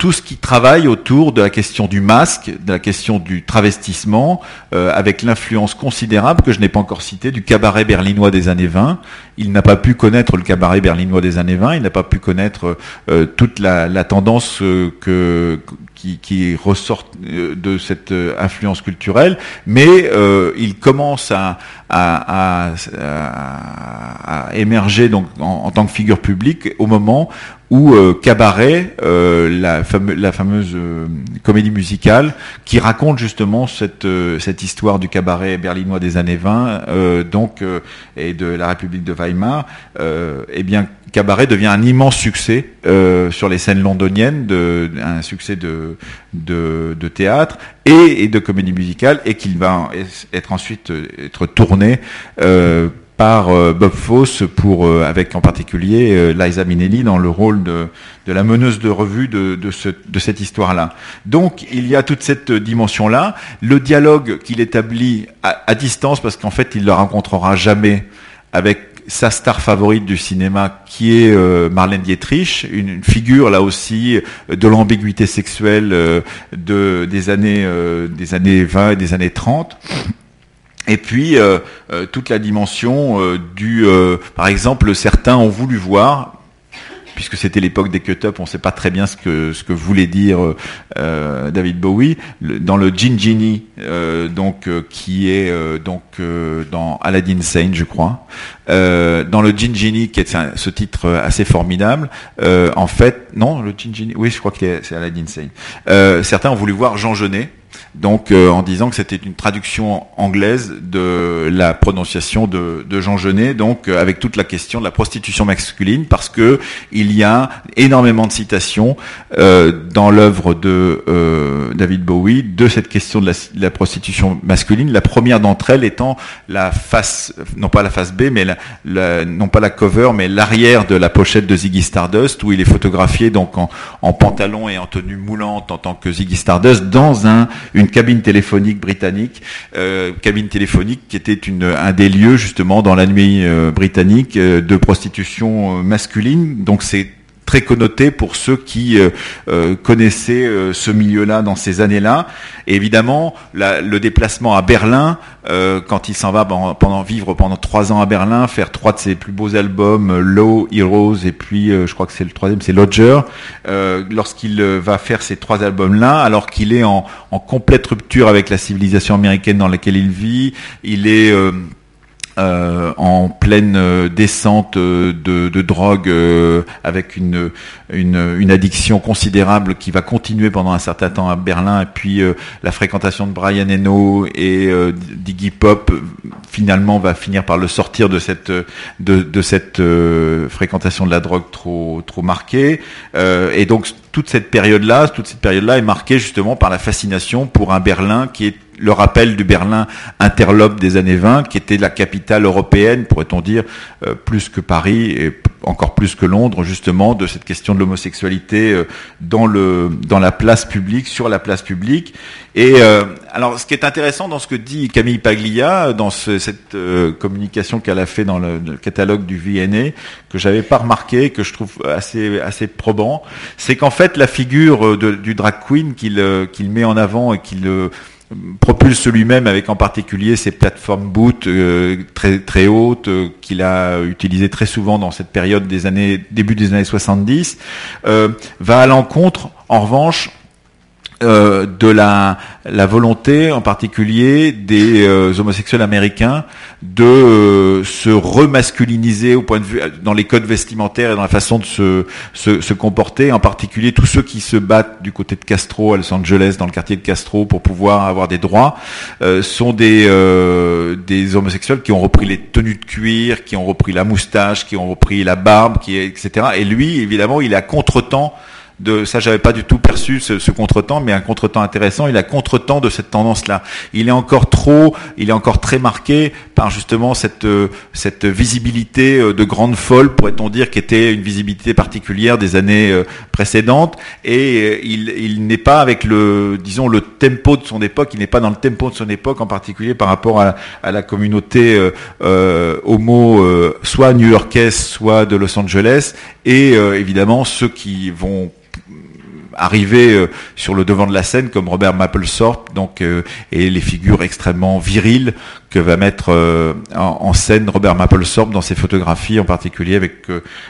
tout ce qui travaille autour de la question du masque, de la question du travestissement, euh, avec l'influence considérable que je n'ai pas encore citée du cabaret berlinois des années 20. Il n'a pas pu connaître le cabaret berlinois des années 20, il n'a pas pu connaître euh, toute la, la tendance euh, que, qui, qui ressort de cette influence culturelle, mais il commence à, à, à, à, émerger donc en, en, tant que figure publique au moment euh, Cabaret, euh, la, fameuse euh, comédie musicale, qui raconte justement cette, cette histoire du cabaret berlinois des années 20, donc et de la République de Weimar. eh bien, Cabaret devient un immense succès sur les scènes londoniennes, de, un succès de, de, de théâtre et, et, de comédie musicale, et qu'il va être ensuite être tourné par euh, Bob Fosse pour, euh, avec en particulier euh, Liza Minnelli dans le rôle de, de la meneuse de revue de, de, ce, de cette histoire-là. Donc il y a toute cette dimension-là. Le dialogue qu'il établit à, distance, parce qu'en fait il ne rencontrera jamais avec sa star favorite du cinéma qui est Marlène Dietrich, une, figure là aussi de l'ambiguïté sexuelle de, des, années, des années 20 et des années 30. Et puis euh, euh, toute la dimension euh, du, par exemple, certains ont voulu voir, puisque c'était l'époque des cut-up, on ne sait pas très bien ce que ce que voulait dire David Bowie dans le Gin Genie, donc qui est donc dans Aladdin Sane, je crois, dans le Gin Genie, qui est ce titre assez formidable. en fait, non, le Gin Genie, oui, je crois que c'est Aladdin Sane. certains ont voulu voir Jean Genet donc euh, en disant que c'était une traduction anglaise de la prononciation de, de Jean Genet, donc euh, avec toute la question de la prostitution masculine, parce que il y a énormément de citations euh, dans l'œuvre de David Bowie de cette question de la, de la prostitution masculine. La première d'entre elles étant la face, non pas la face B, mais la, non pas la cover, mais l'arrière de la pochette de Ziggy Stardust, où il est photographié donc en, pantalon et en tenue moulante en tant que Ziggy Stardust dans un une cabine téléphonique britannique, euh, cabine téléphonique qui était une, un des lieux justement dans la nuit euh, britannique euh, de prostitution masculine. Donc c'est très connoté pour ceux qui euh, euh, connaissaient euh, ce milieu-là dans ces années-là. Et évidemment, le déplacement à Berlin, quand il s'en va pendant, vivre pendant trois ans à Berlin, faire trois de ses plus beaux albums, Low, Heroes, et puis je crois que c'est le troisième, c'est Lodger. Lorsqu'il va faire ces trois albums-là, alors qu'il est en, en complète rupture avec la civilisation américaine dans laquelle il vit, il est euh, en pleine euh, descente euh, de, drogue avec une, une, addiction considérable qui va continuer pendant un certain temps à Berlin. Et puis la fréquentation de Brian Eno et d'Iggy Pop finalement va finir par le sortir de cette de, cette fréquentation de la drogue trop trop marquée. Et donc toute cette période là toute cette période là est marquée justement par la fascination pour un Berlin qui est le rappel du Berlin interlope des années 20, qui était la capitale européenne, pourrait-on dire, euh, plus que Paris et encore plus que Londres, justement, de cette question de l'homosexualité euh, dans le dans la place publique, sur la place publique. Et euh, alors, ce qui est intéressant dans ce que dit Camille Paglia, dans cette communication qu'elle a fait dans le, catalogue du VNA, que j'avais pas remarqué, que je trouve assez assez probant, c'est qu'en fait la figure du drag queen qu'il qu'il met en avant et qu'il propulse lui-même avec en particulier ses plateformes boot euh, très très hautes euh, qu'il a utilisées très souvent dans cette période des années début des années 70 euh, va à l'encontre en revanche euh, de la, volonté, en particulier des euh, homosexuels américains, de euh, se remasculiniser au point de vue dans les codes vestimentaires et dans la façon de se, se, se, comporter, en particulier tous ceux qui se battent du côté de Castro à Los Angeles, dans le quartier de Castro, pour pouvoir avoir des droits, sont des, des homosexuels qui ont repris les tenues de cuir, qui ont repris la moustache, qui ont repris la barbe, qui, etc. Et lui, évidemment, il est à contre-temps de ça j'avais pas du tout perçu ce, ce contretemps mais un contretemps intéressant. Il a contretemps de cette tendance là il est encore trop il est encore très marqué par justement cette euh, visibilité euh, de grande folle pourrait-on dire qui était une visibilité particulière des années euh, précédentes. Et il, n'est pas avec le disons le tempo de son époque. Il n'est pas dans le tempo de son époque en particulier par rapport à, la communauté homo soit new-yorkaise soit de Los Angeles et évidemment ceux qui vont arriver sur le devant de la scène comme Robert Mapplethorpe, donc et les figures extrêmement viriles que va mettre en, scène Robert Mapplethorpe dans ses photographies, en particulier avec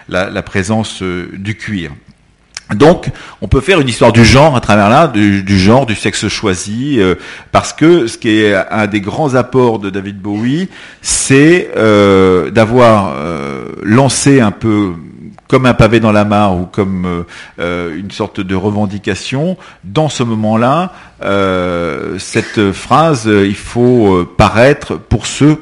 la, présence du cuir. Donc, on peut faire une histoire du genre à travers là, du, genre, du sexe choisi, euh, parce que ce qui est un des grands apports de David Bowie, c'est euh, d'avoir euh, lancé un peu comme un pavé dans la mare ou comme une sorte de revendication, dans ce moment-là, cette phrase, il faut paraître pour ceux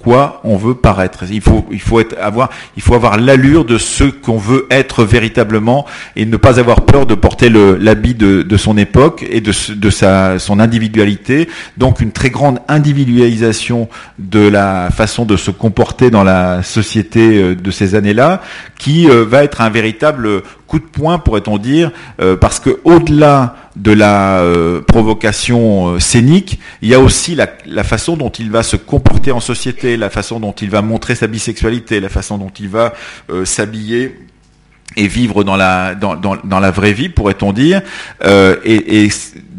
pourquoi on veut paraître. Il faut, il faut avoir, il faut avoir l'allure de ce qu'on veut être véritablement et ne pas avoir peur de porter l'habit de, de, son époque et de, de sa, son individualité. Donc une très grande individualisation de la façon de se comporter dans la société euh, de ces années-là, qui euh, va être un véritable coup de poing, pourrait-on dire, euh, parce que au-delà de la euh, provocation euh, scénique, il y a aussi la, la, façon dont il va se comporter en société, la façon dont il va montrer sa bisexualité, la façon dont il va s'habiller et vivre dans la dans, dans, dans la vraie vie, pourrait-on dire, euh, et, et,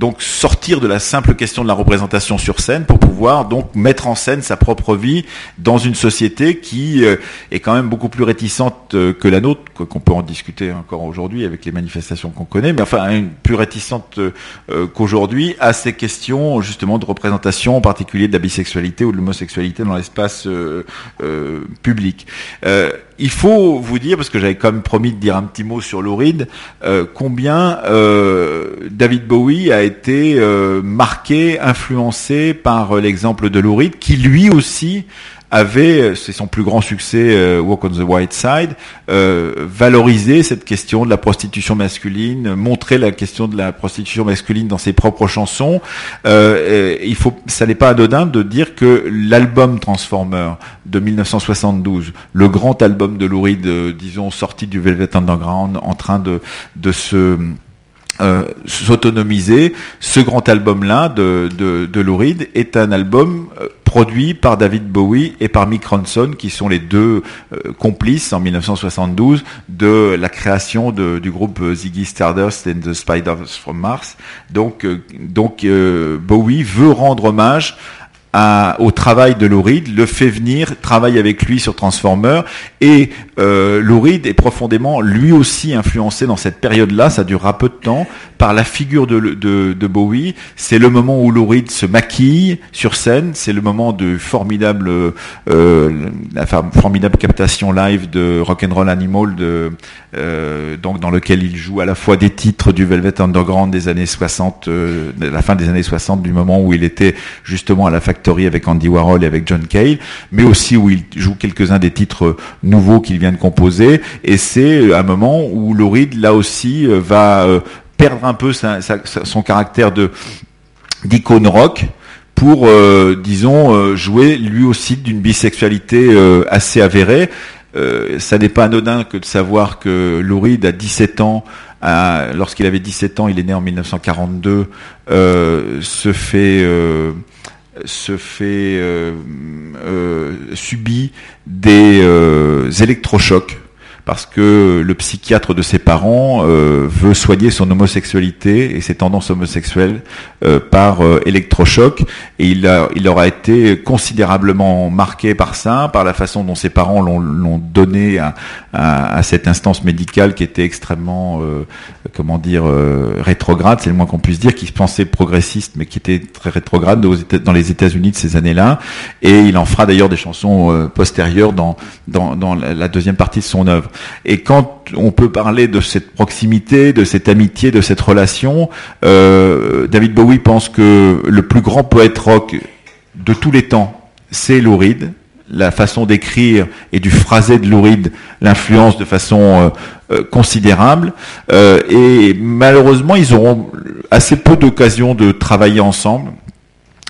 donc sortir de la simple question de la représentation sur scène pour pouvoir donc mettre en scène sa propre vie dans une société qui euh, est quand même beaucoup plus réticente euh, que la nôtre, qu'on peut en discuter encore aujourd'hui avec les manifestations qu'on connaît, mais enfin plus réticente euh, qu'aujourd'hui à ces questions justement de représentation, en particulier de la bisexualité ou de l'homosexualité dans l'espace public. Il faut vous dire, parce que j'avais quand même promis dire un petit mot sur Louride, euh, combien euh, David Bowie a été euh, marqué, influencé par l'exemple de Louride, qui lui aussi avait, c'est son plus grand succès, euh, Walk on the White Side, euh, valorisé cette question de la prostitution masculine, montrer la question de la prostitution masculine dans ses propres chansons. Euh, il faut, ça n'est pas anodin de dire que l'album Transformer de 1972, le grand album de Lou Reed, disons sorti du Velvet Underground, en train de de se euh, s'autonomiser. Ce grand album-là de, de, de Lou Reed est un album euh, produit par David Bowie et par Mick Ronson, qui sont les deux euh, complices en 1972 de la création de, du groupe Ziggy Stardust and the Spiders from Mars. Donc, donc Bowie veut rendre hommage au travail de Lou Reed, le fait venir, travaille avec lui sur Transformer, et euh, Lou Reed est profondément lui aussi influencé dans cette période-là, ça durera peu de temps, par la figure de, de, de Bowie. C'est le moment où Lou Reed se maquille sur scène, c'est le moment de formidable, euh, la formidable captation live de Rock'n'Roll Animal, de, euh, donc dans lequel il joue à la fois des titres du Velvet Underground des années 60, euh, de la fin des années 60, du moment où il était justement à la avec Andy Warhol et avec John Cale, mais aussi où il joue quelques-uns des titres nouveaux qu'il vient de composer. Et c'est un moment où Lou là aussi, euh, va euh, perdre un peu son caractère de d'icône rock pour, euh, disons, jouer lui aussi d'une bisexualité assez avérée. ça n'est pas anodin que de savoir que Lou a 17 ans, lorsqu'il avait 17 ans, il est né en 1942, se fait se fait euh, euh, subit des euh, électrochocs parce que le psychiatre de ses parents euh, veut soigner son homosexualité et ses tendances homosexuelles euh, par euh, électrochoc et il, a, il aura été considérablement marqué par ça, par la façon dont ses parents l'ont donné à, à, cette instance médicale qui était extrêmement, comment dire, rétrograde, c'est le moins qu'on puisse dire, qui se pensait progressiste mais qui était très rétrograde dans les États-Unis de ces années-là et il en fera d'ailleurs des chansons postérieures dans, dans, dans la deuxième partie de son œuvre. Et quand on peut parler de cette proximité, de cette amitié, de cette relation, euh, David Bowie pense que le plus grand poète rock de tous les temps, c'est Lou. La façon d'écrire et du phrasé de Lou l'influence de façon euh, euh, considérable. et malheureusement, ils auront assez peu d'occasions de travailler ensemble.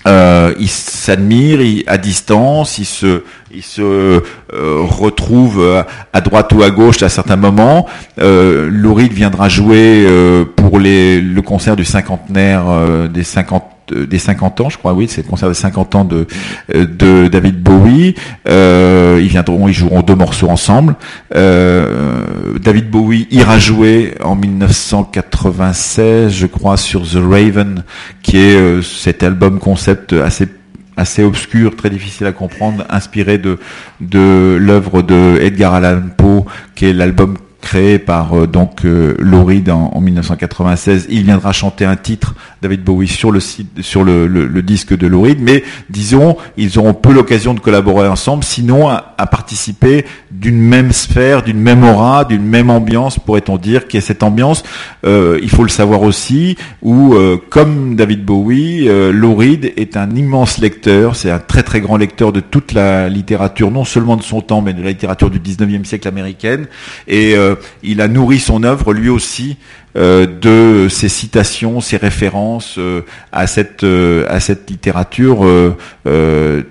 Euh, ils s'admirent à distance, ils se, ils se euh, retrouvent euh, à droite ou à gauche à certains moments. Euh, viendra jouer euh, pour les, le concert du cinquantenaire des 50 des 50 ans, je crois, oui, c'est le concert des 50 ans de, de David Bowie. ils viendront, ils joueront deux morceaux ensemble. David Bowie ira jouer en 1996, je crois, sur The Raven, qui est cet album concept assez assez obscur, très difficile à comprendre, inspiré de, de l'œuvre de Edgar Allan Poe, qui est l'album créé par euh, donc euh, Laurie en, 1996. Il viendra chanter un titre David Bowie sur le site, sur le, le, disque de Laurie, mais disons ils auront peu l'occasion de collaborer ensemble, sinon à, participer d'une même sphère, d'une même aura, d'une même ambiance, pourrait-on dire, qui est cette ambiance. Euh, il faut le savoir aussi, où comme David Bowie, Laurie est un immense lecteur, c'est un très très grand lecteur de toute la littérature, non seulement de son temps, mais de la littérature du 19e siècle américaine, et euh, il a nourri son œuvre lui aussi euh, de ses citations, ses références euh, à cette à cette littérature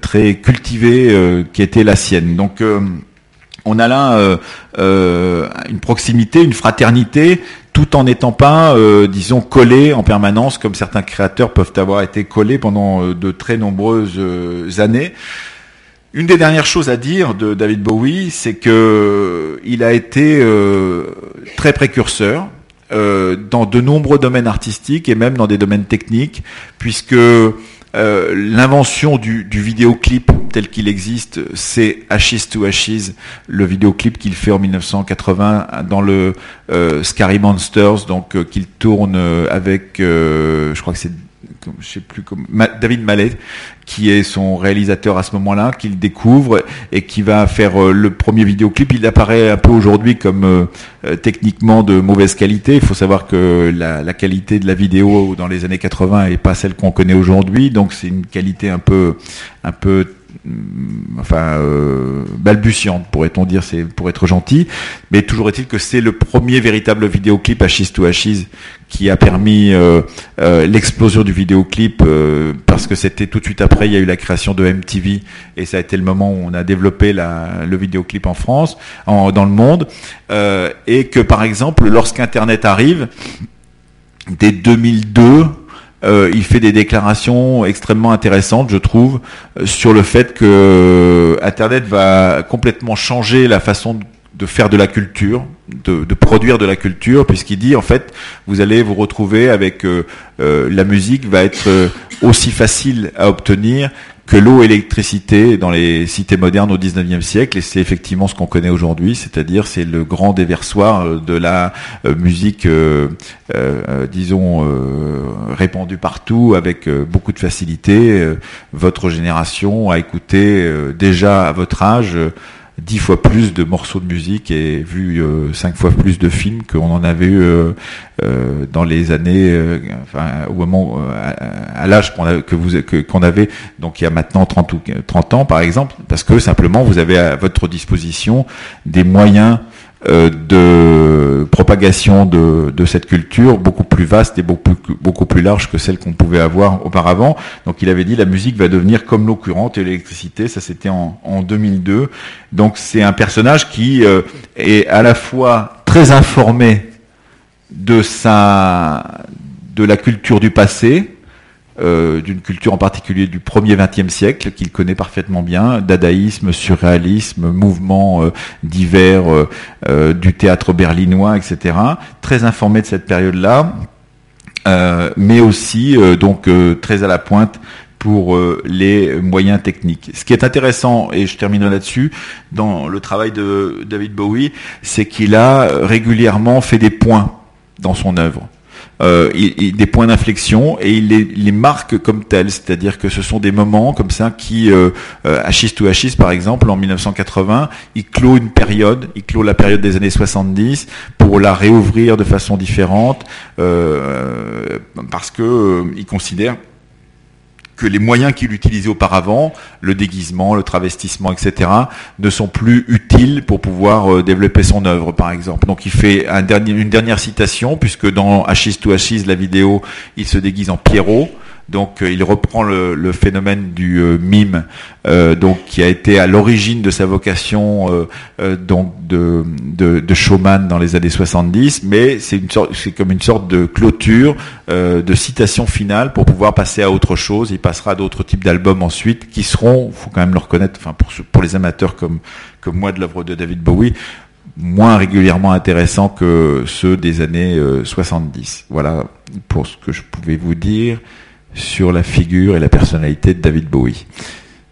très cultivée qui était la sienne. Donc on a là une proximité, une fraternité, tout en n'étant pas, disons, collé en permanence, comme certains créateurs peuvent avoir été collés pendant de très nombreuses années. Une des dernières choses à dire de David Bowie, c'est que il a été euh, très précurseur euh, dans de nombreux domaines artistiques et même dans des domaines techniques, puisque euh, l'invention du, du, vidéoclip tel qu'il existe, c'est Ashes to Ashes, le vidéoclip qu'il fait en 1980 dans le Scary Monsters, donc qu'il tourne avec, je crois que c'est David Mallet, qui est son réalisateur à ce moment-là, qu'il découvre et qui va faire euh, le premier vidéoclip. Il apparaît un peu aujourd'hui comme euh, euh, techniquement de mauvaise qualité. Il faut savoir que la, qualité de la vidéo dans les années 80 est pas celle qu'on connaît aujourd'hui, donc c'est une qualité un peu un peu enfin euh, balbutiante pourrait-on dire c'est pour être gentil. Mais toujours est-il que c'est le premier véritable vidéoclip Ashes to Ashes qui a permis euh, euh, l'explosion du vidéoclip parce que c'était tout de suite après il y a eu la création de MTV et ça a été le moment où on a développé la, le vidéoclip en France en, dans le monde. Et que par exemple lorsqu'internet arrive dès 2002 euh, il fait des déclarations extrêmement intéressantes, je trouve, euh, sur le fait que euh, Internet va complètement changer la façon de faire de la culture, de, produire de la culture, puisqu'il dit en fait, vous allez vous retrouver avec la musique va être aussi facile à obtenir que l'eau et l'électricité dans les cités modernes au 19e siècle, et c'est effectivement ce qu'on connaît aujourd'hui, c'est-à-dire c'est le grand déversoir euh, de la euh, musique, euh, disons, répandue partout avec beaucoup de facilité. votre génération a écouté déjà à votre âge dix fois plus de morceaux de musique et vu euh, cinq fois plus de films qu'on en avait eu euh, euh, dans les années, enfin, au moment, à, l'âge qu'on que vous qu'on avait, donc il y a maintenant 30 ou 30 ans par exemple, parce que simplement vous avez à votre disposition des moyens de propagation de, de, cette culture beaucoup plus vaste et beaucoup, beaucoup plus large que celle qu'on pouvait avoir auparavant. Donc il avait dit la musique va devenir comme l'eau courante et l'électricité, ça c'était en, en 2002. Donc c'est un personnage qui euh, est à la fois très informé de sa de la culture du passé, euh, d'une culture en particulier du premier XXe siècle qu'il connaît parfaitement bien, dadaïsme, surréalisme, mouvements euh, divers euh, du théâtre berlinois, etc. Très informé de cette période-là, mais aussi donc très à la pointe pour les moyens techniques. Ce qui est intéressant, et je terminerai là-dessus, dans le travail de David Bowie, c'est qu'il a régulièrement fait des points dans son œuvre euh, des points d'inflexion et il les, les, marque comme tels, c'est-à-dire que ce sont des moments comme ça qui, euh, euh Achis to par exemple, en 1980, il clôt une période, il clôt la période des années 70 pour la réouvrir de façon différente, euh, parce que euh, il considère que les moyens qu'il utilisait auparavant, le déguisement, le travestissement, etc., ne sont plus utiles pour pouvoir euh, développer son œuvre, par exemple. Donc il fait une dernière citation, puisque dans Achis to Achis, la vidéo, il se déguise en Pierrot, Donc il reprend le, phénomène du mime, donc qui a été à l'origine de sa vocation donc de, de, showman dans les années 70, mais c'est une sorte, c'est comme une sorte de clôture, de citation finale pour pouvoir passer à autre chose. Il passera à d'autres types d'albums ensuite qui seront, faut quand même le reconnaître, enfin pour pour les amateurs comme comme moi de l'œuvre de David Bowie, moins régulièrement intéressants que ceux des années 70. Euh, voilà pour ce que je pouvais vous dire sur la figure et la personnalité de David Bowie.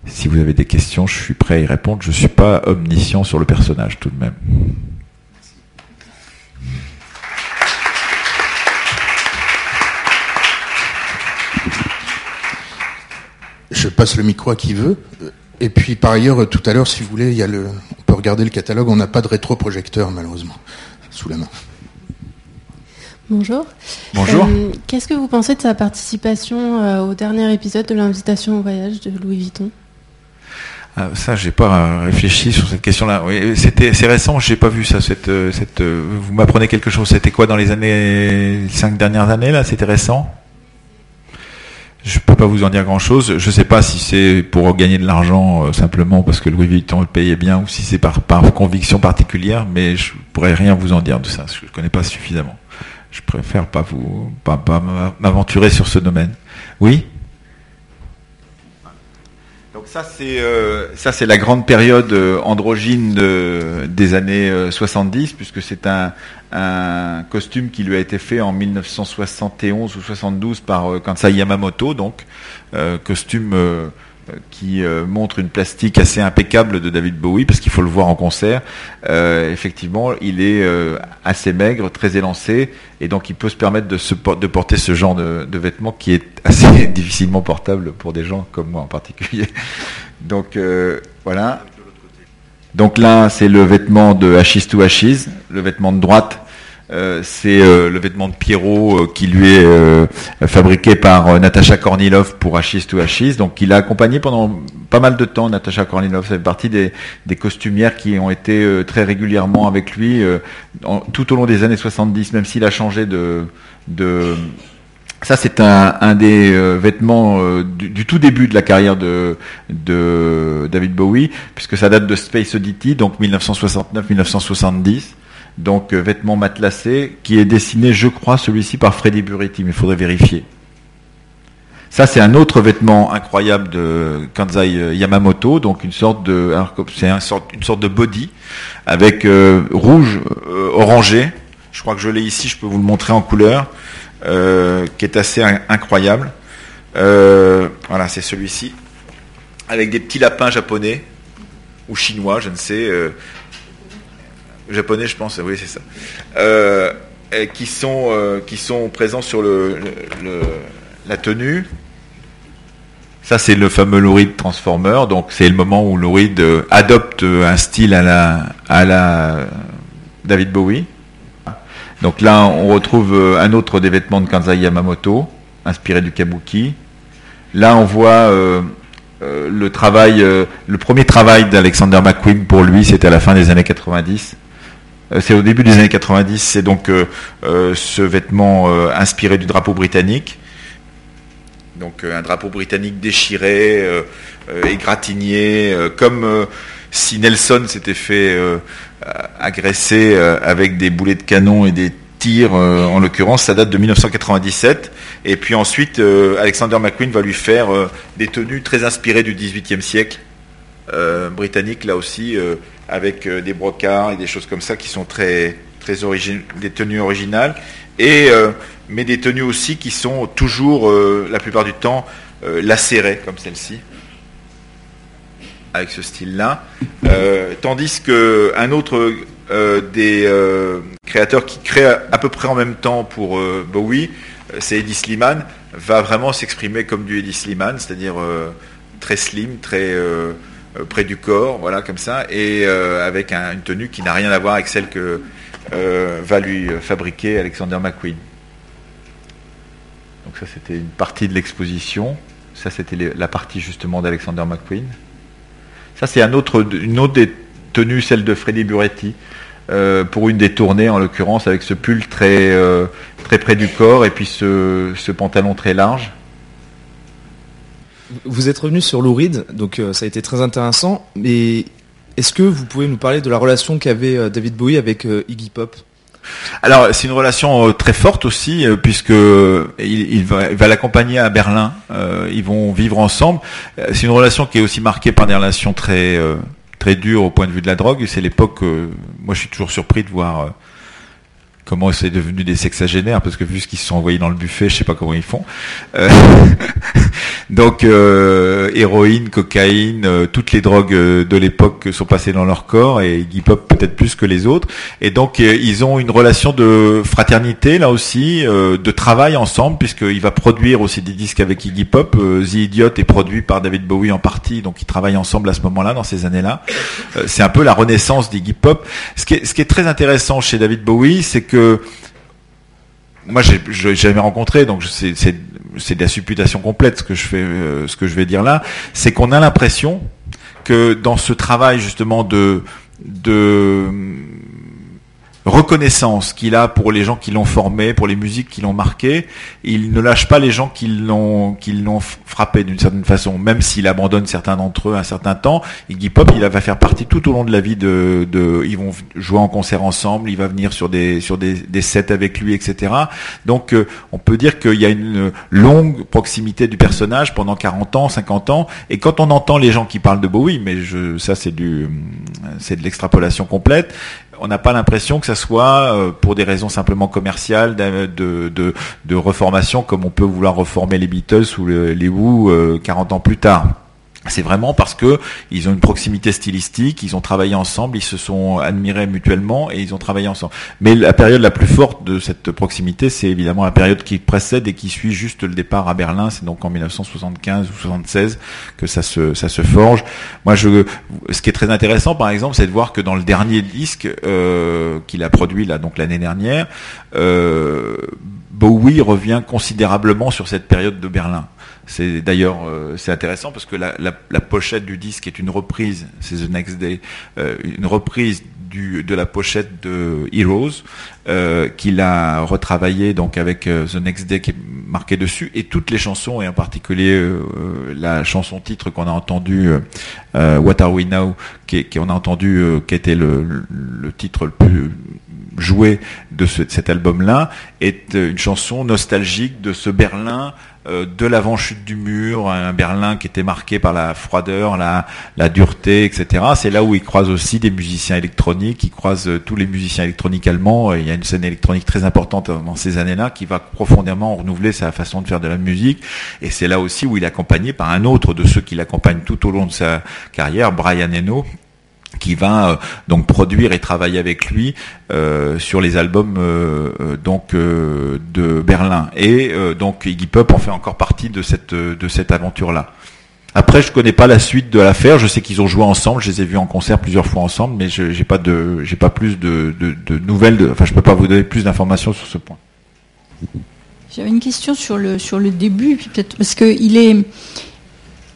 Si vous avez des questions, je suis prêt à y répondre. Je ne suis pas omniscient sur le personnage tout de même. Je passe le micro à qui veut. Et puis par ailleurs, tout à l'heure, si vous voulez, il y a on peut regarder le catalogue. On n'a pas de rétroprojecteur malheureusement sous la main. Bonjour. Bonjour. Euh, qu'est-ce que vous pensez de sa participation euh, au dernier épisode de l'invitation au voyage de Louis Vuitton? Ah, ça, j'ai pas réfléchi sur cette question-là. Oui, c'était, c'est récent, j'ai pas vu ça. Cette, cette, vous m'apprenez quelque chose. C'était quoi dans les années, cinq dernières années là C'était récent? Je peux pas vous en dire grand chose. Je sais pas si c'est pour gagner de l'argent euh, simplement parce que Louis Vuitton le payait bien ou si c'est par, par conviction particulière, mais je pourrais rien vous en dire de ça. Je ne connais pas suffisamment. Je préfère pas vous, pas, pas m'aventurer sur ce domaine. Oui? Donc ça c'est euh, ça c'est la grande période euh, androgyne des années 70 puisque c'est un, costume qui lui a été fait en 1971 ou 72 par euh, Kansai Yamamoto, donc euh, costume euh, qui montre une plastique assez impeccable de David Bowie, parce qu'il faut le voir en concert. effectivement, il est assez maigre, très élancé, et donc il peut se permettre de porter ce genre de, de, vêtements qui est assez difficilement portable pour des gens comme moi en particulier. Donc voilà. Donc là, c'est le vêtement de Hachis to Hachis, le vêtement de droite. Euh, c'est euh, le vêtement de Pierrot euh, qui lui est fabriqué par Natacha Kornilov pour Hachis to Hachis. Donc il a accompagné pendant pas mal de temps Natacha Kornilov. Ça fait partie des, costumières qui ont été très régulièrement avec lui tout au long des années 70, même s'il a changé de, ça, c'est un, des vêtements du, tout début de la carrière de, de, David Bowie, puisque ça date de Space Oddity, donc 1969-1970. Donc, euh, vêtements matelassés, qui est dessiné, je crois, celui-ci par Freddy Buriti, mais il faudrait vérifier. Ça, c'est un autre vêtement incroyable de Kanzai Yamamoto, donc une sorte de, c'est sorte, une sorte de body avec rouge, orangé. Je crois que je l'ai ici, je peux vous le montrer en couleur. Euh, qui est assez incroyable. Euh, voilà, c'est celui-ci, avec des petits lapins japonais ou chinois, je ne sais. Euh, japonais, je pense, oui, c'est ça. qui sont qui sont présents sur le, la tenue. Ça, c'est le fameux Louride Transformer. Donc, c'est le moment où Louride adopte un style à la, David Bowie. Donc là, on retrouve euh, un autre des vêtements de Kanzai Yamamoto, inspiré du kabuki. Là, on voit euh, euh, le travail, le premier travail d'Alexander McQueen pour lui, c'était à la fin des années 90. C'est au début des années 90, c'est donc ce vêtement inspiré du drapeau britannique. Donc un drapeau britannique déchiré, égratigné, comme si Nelson s'était fait euh, agressé euh, avec des boulets de canon et des tirs, euh, en l'occurrence, ça date de 1997. Et puis ensuite, Alexander McQueen va lui faire des tenues très inspirées du XVIIIe siècle britannique, là aussi, avec des brocards et des choses comme ça qui sont très, très des tenues originales. Et, mais des tenues aussi qui sont toujours, la plupart du temps, lacérées, comme celle-ci avec ce style-là. Euh, tandis que un autre euh, des euh, créateurs qui crée à peu près en même temps pour Bowie, c'est Eddie Sliman, va vraiment s'exprimer comme du Eddie Sliman, c'est-à-dire très slim, très près du corps, voilà comme ça, et avec une tenue qui n'a rien à voir avec celle que va lui fabriquer Alexander McQueen. Donc ça c'était une partie de l'exposition. Ça c'était la partie justement d'Alexander McQueen. Ça, c'est une autre des tenues, celle de Freddy Buretti, euh, pour une des tournées, en l'occurrence, avec ce pull euh, très près du corps et puis ce, pantalon très large. Vous êtes revenu sur Lou Reed, donc ça a été très intéressant. Mais est-ce que vous pouvez nous parler de la relation qu'avait David Bowie avec Iggy Pop? Alors c'est une relation très forte aussi puisque il, va, l'accompagner à Berlin. ils vont vivre ensemble. C'est une relation qui est aussi marquée par des relations très très dures au point de vue de la drogue. C'est l'époque. moi, je suis toujours surpris de voir comment c'est devenu des sexagénaires, parce que vu ce qu'ils se sont envoyés dans le buffet, je sais pas comment ils font. Euh, donc euh, héroïne, cocaïne, euh, toutes les drogues de l'époque sont passées dans leur corps et Iggy Pop peut-être plus que les autres. Et donc ils ont une relation de fraternité là aussi, de travail ensemble, puisqu'il va produire aussi des disques avec Iggy Pop. The Idiot est produit par David Bowie en partie, donc ils travaillent ensemble à ce moment-là, dans ces années-là. c'est un peu la renaissance d'Iggy Pop. Ce qui, est, ce qui est très intéressant chez David Bowie, c'est que moi j'ai jamais rencontré, donc c'est de la supputation complète ce que je fais, euh, ce que je vais dire là, c'est qu'on a l'impression que dans ce travail justement de de reconnaissance qu'il a pour les gens qui l'ont formé, pour les musiques qui l'ont marqué. Il ne lâche pas les gens qui l'ont frappé d'une certaine façon, même s'il abandonne certains d'entre eux un certain temps. Iggy Pop, il va faire partie tout au long de la vie de, de ils vont jouer en concert ensemble, il va venir sur des sur des, des sets avec lui, etc. Donc euh, on peut dire qu'il y a une longue proximité du personnage pendant 40 ans, 50 ans. Et quand on entend les gens qui parlent de Bowie, mais je, ça c'est du c'est de l'extrapolation complète on n'a pas l'impression que ça soit euh, pour des raisons simplement commerciales de, de, reformation comme on peut vouloir reformer les Beatles ou les Who 40 euh, ans plus tard. C'est vraiment parce que ils ont une proximité stylistique, ils ont travaillé ensemble, ils se sont admirés mutuellement et ils ont travaillé ensemble. Mais la période la plus forte de cette proximité, c'est évidemment la période qui précède et qui suit juste le départ à Berlin. C'est donc en 1975 ou 76 que ça se forge. Moi, je, ce qui est très intéressant, par exemple, c'est de voir que dans le dernier disque euh, qu'il a produit là, donc l'année dernière, euh, Bowie revient considérablement sur cette période de Berlin. C'est d'ailleurs euh, c'est intéressant parce que la, pochette du disque est une reprise, c'est The Next Day, euh, une reprise du, de la pochette de Heroes euh, qu'il a retravaillé donc avec The Next Day qui est marqué dessus. Et toutes les chansons et en particulier la chanson titre qu'on a entendu What Are We Now qui, qui on a entendu qui était le, le titre le plus joué de, ce, de cet album-là est une chanson nostalgique de ce Berlin euh, de l'avant-chute du mur, un Berlin qui était marqué par la froideur, la, la dureté, etc. C'est là où il croise aussi des musiciens électroniques, il croise euh, tous les musiciens électroniques allemands. Il y a une scène électronique très importante dans ces années-là qui va profondément renouveler sa façon de faire de la musique. Et c'est là aussi où il est accompagné par un autre de ceux qui l'accompagnent tout au long de sa carrière, Brian Eno, qui va euh, donc produire et travailler avec lui euh, sur les albums euh, donc de Berlin et donc Iggy Pop en fait encore partie de cette de cette aventure là. Après, je connais pas la suite de l'affaire. Je sais qu'ils ont joué ensemble. Je les ai vus en concert plusieurs fois ensemble, mais je j'ai pas de j'ai pas plus de, de, nouvelles. Enfin, je peux pas vous donner plus d'informations sur ce point. J'avais une question sur le sur le début, peut-être parce que il est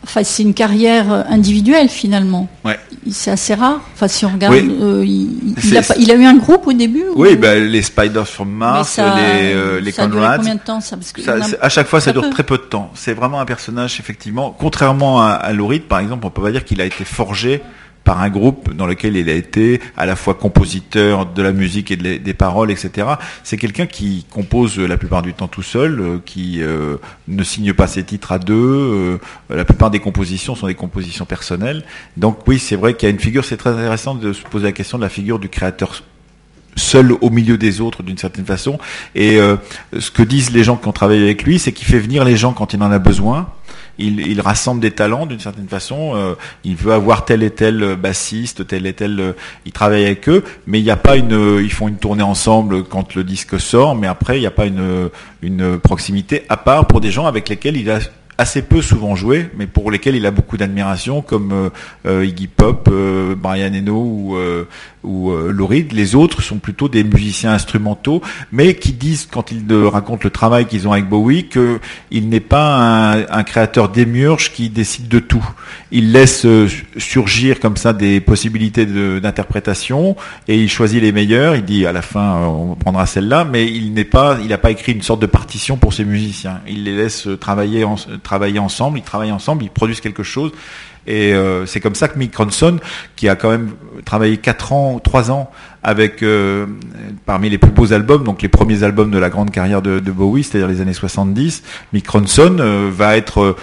Enfin, c'est une carrière individuelle finalement. Ouais. C'est assez rare. Enfin, si on regarde, euh, il, a eu un groupe au début. Oui, ben, les Spiders from Mars, les, euh, les ça Conrads. combien de temps ça, Parce que À chaque fois, ça dure très peu de temps. C'est vraiment un personnage effectivement. Contrairement à, à par exemple, on peut pas dire qu'il a été forgé par un groupe dans lequel il a été à la fois compositeur de la musique et des paroles, etc. C'est quelqu'un qui compose la plupart du temps tout seul, euh, qui euh, ne signe pas ses titres à deux. Euh, la plupart des compositions sont des compositions personnelles. Donc oui, c'est vrai qu'il y a une figure. C'est très intéressant de se poser la question de la figure du créateur seul au milieu des autres d'une certaine façon. Et ce que disent les gens qui ont travaillé avec lui, c'est qu'il fait venir les gens quand il en a besoin il, rassemble des talents d'une certaine façon. Euh, il veut avoir tel et tel bassiste, tel et tel. Euh, il travaille avec eux, mais il n'y a pas une. Ils font une tournée ensemble quand le disque sort, mais après il n'y a pas une proximité à part pour des gens avec lesquels il a assez peu souvent joué, mais pour lesquels il a beaucoup d'admiration, comme euh, euh, Iggy Pop, euh, Brian Eno ou, ou Lou Les autres sont plutôt des musiciens instrumentaux, mais qui disent, quand ils racontent le travail qu'ils ont avec Bowie, qu'il n'est pas un, un créateur démiurge qui décide de tout. Il laisse surgir comme ça des possibilités d'interprétation et il choisit les meilleures. Il dit à la fin, on prendra celle-là, mais il n'est pas, il n'a pas écrit une sorte de partition pour ses musiciens. Il les laisse travailler en, travailler ensemble, ils travaillent ensemble, ils produisent quelque chose. Et euh, c'est comme ça que Mick Ronson, qui a quand même travaillé 4 ans, 3 ans avec euh, parmi les plus beaux albums, donc les premiers albums de la grande carrière de, de Bowie, c'est-à-dire les années 70, Mick Ronson euh, va être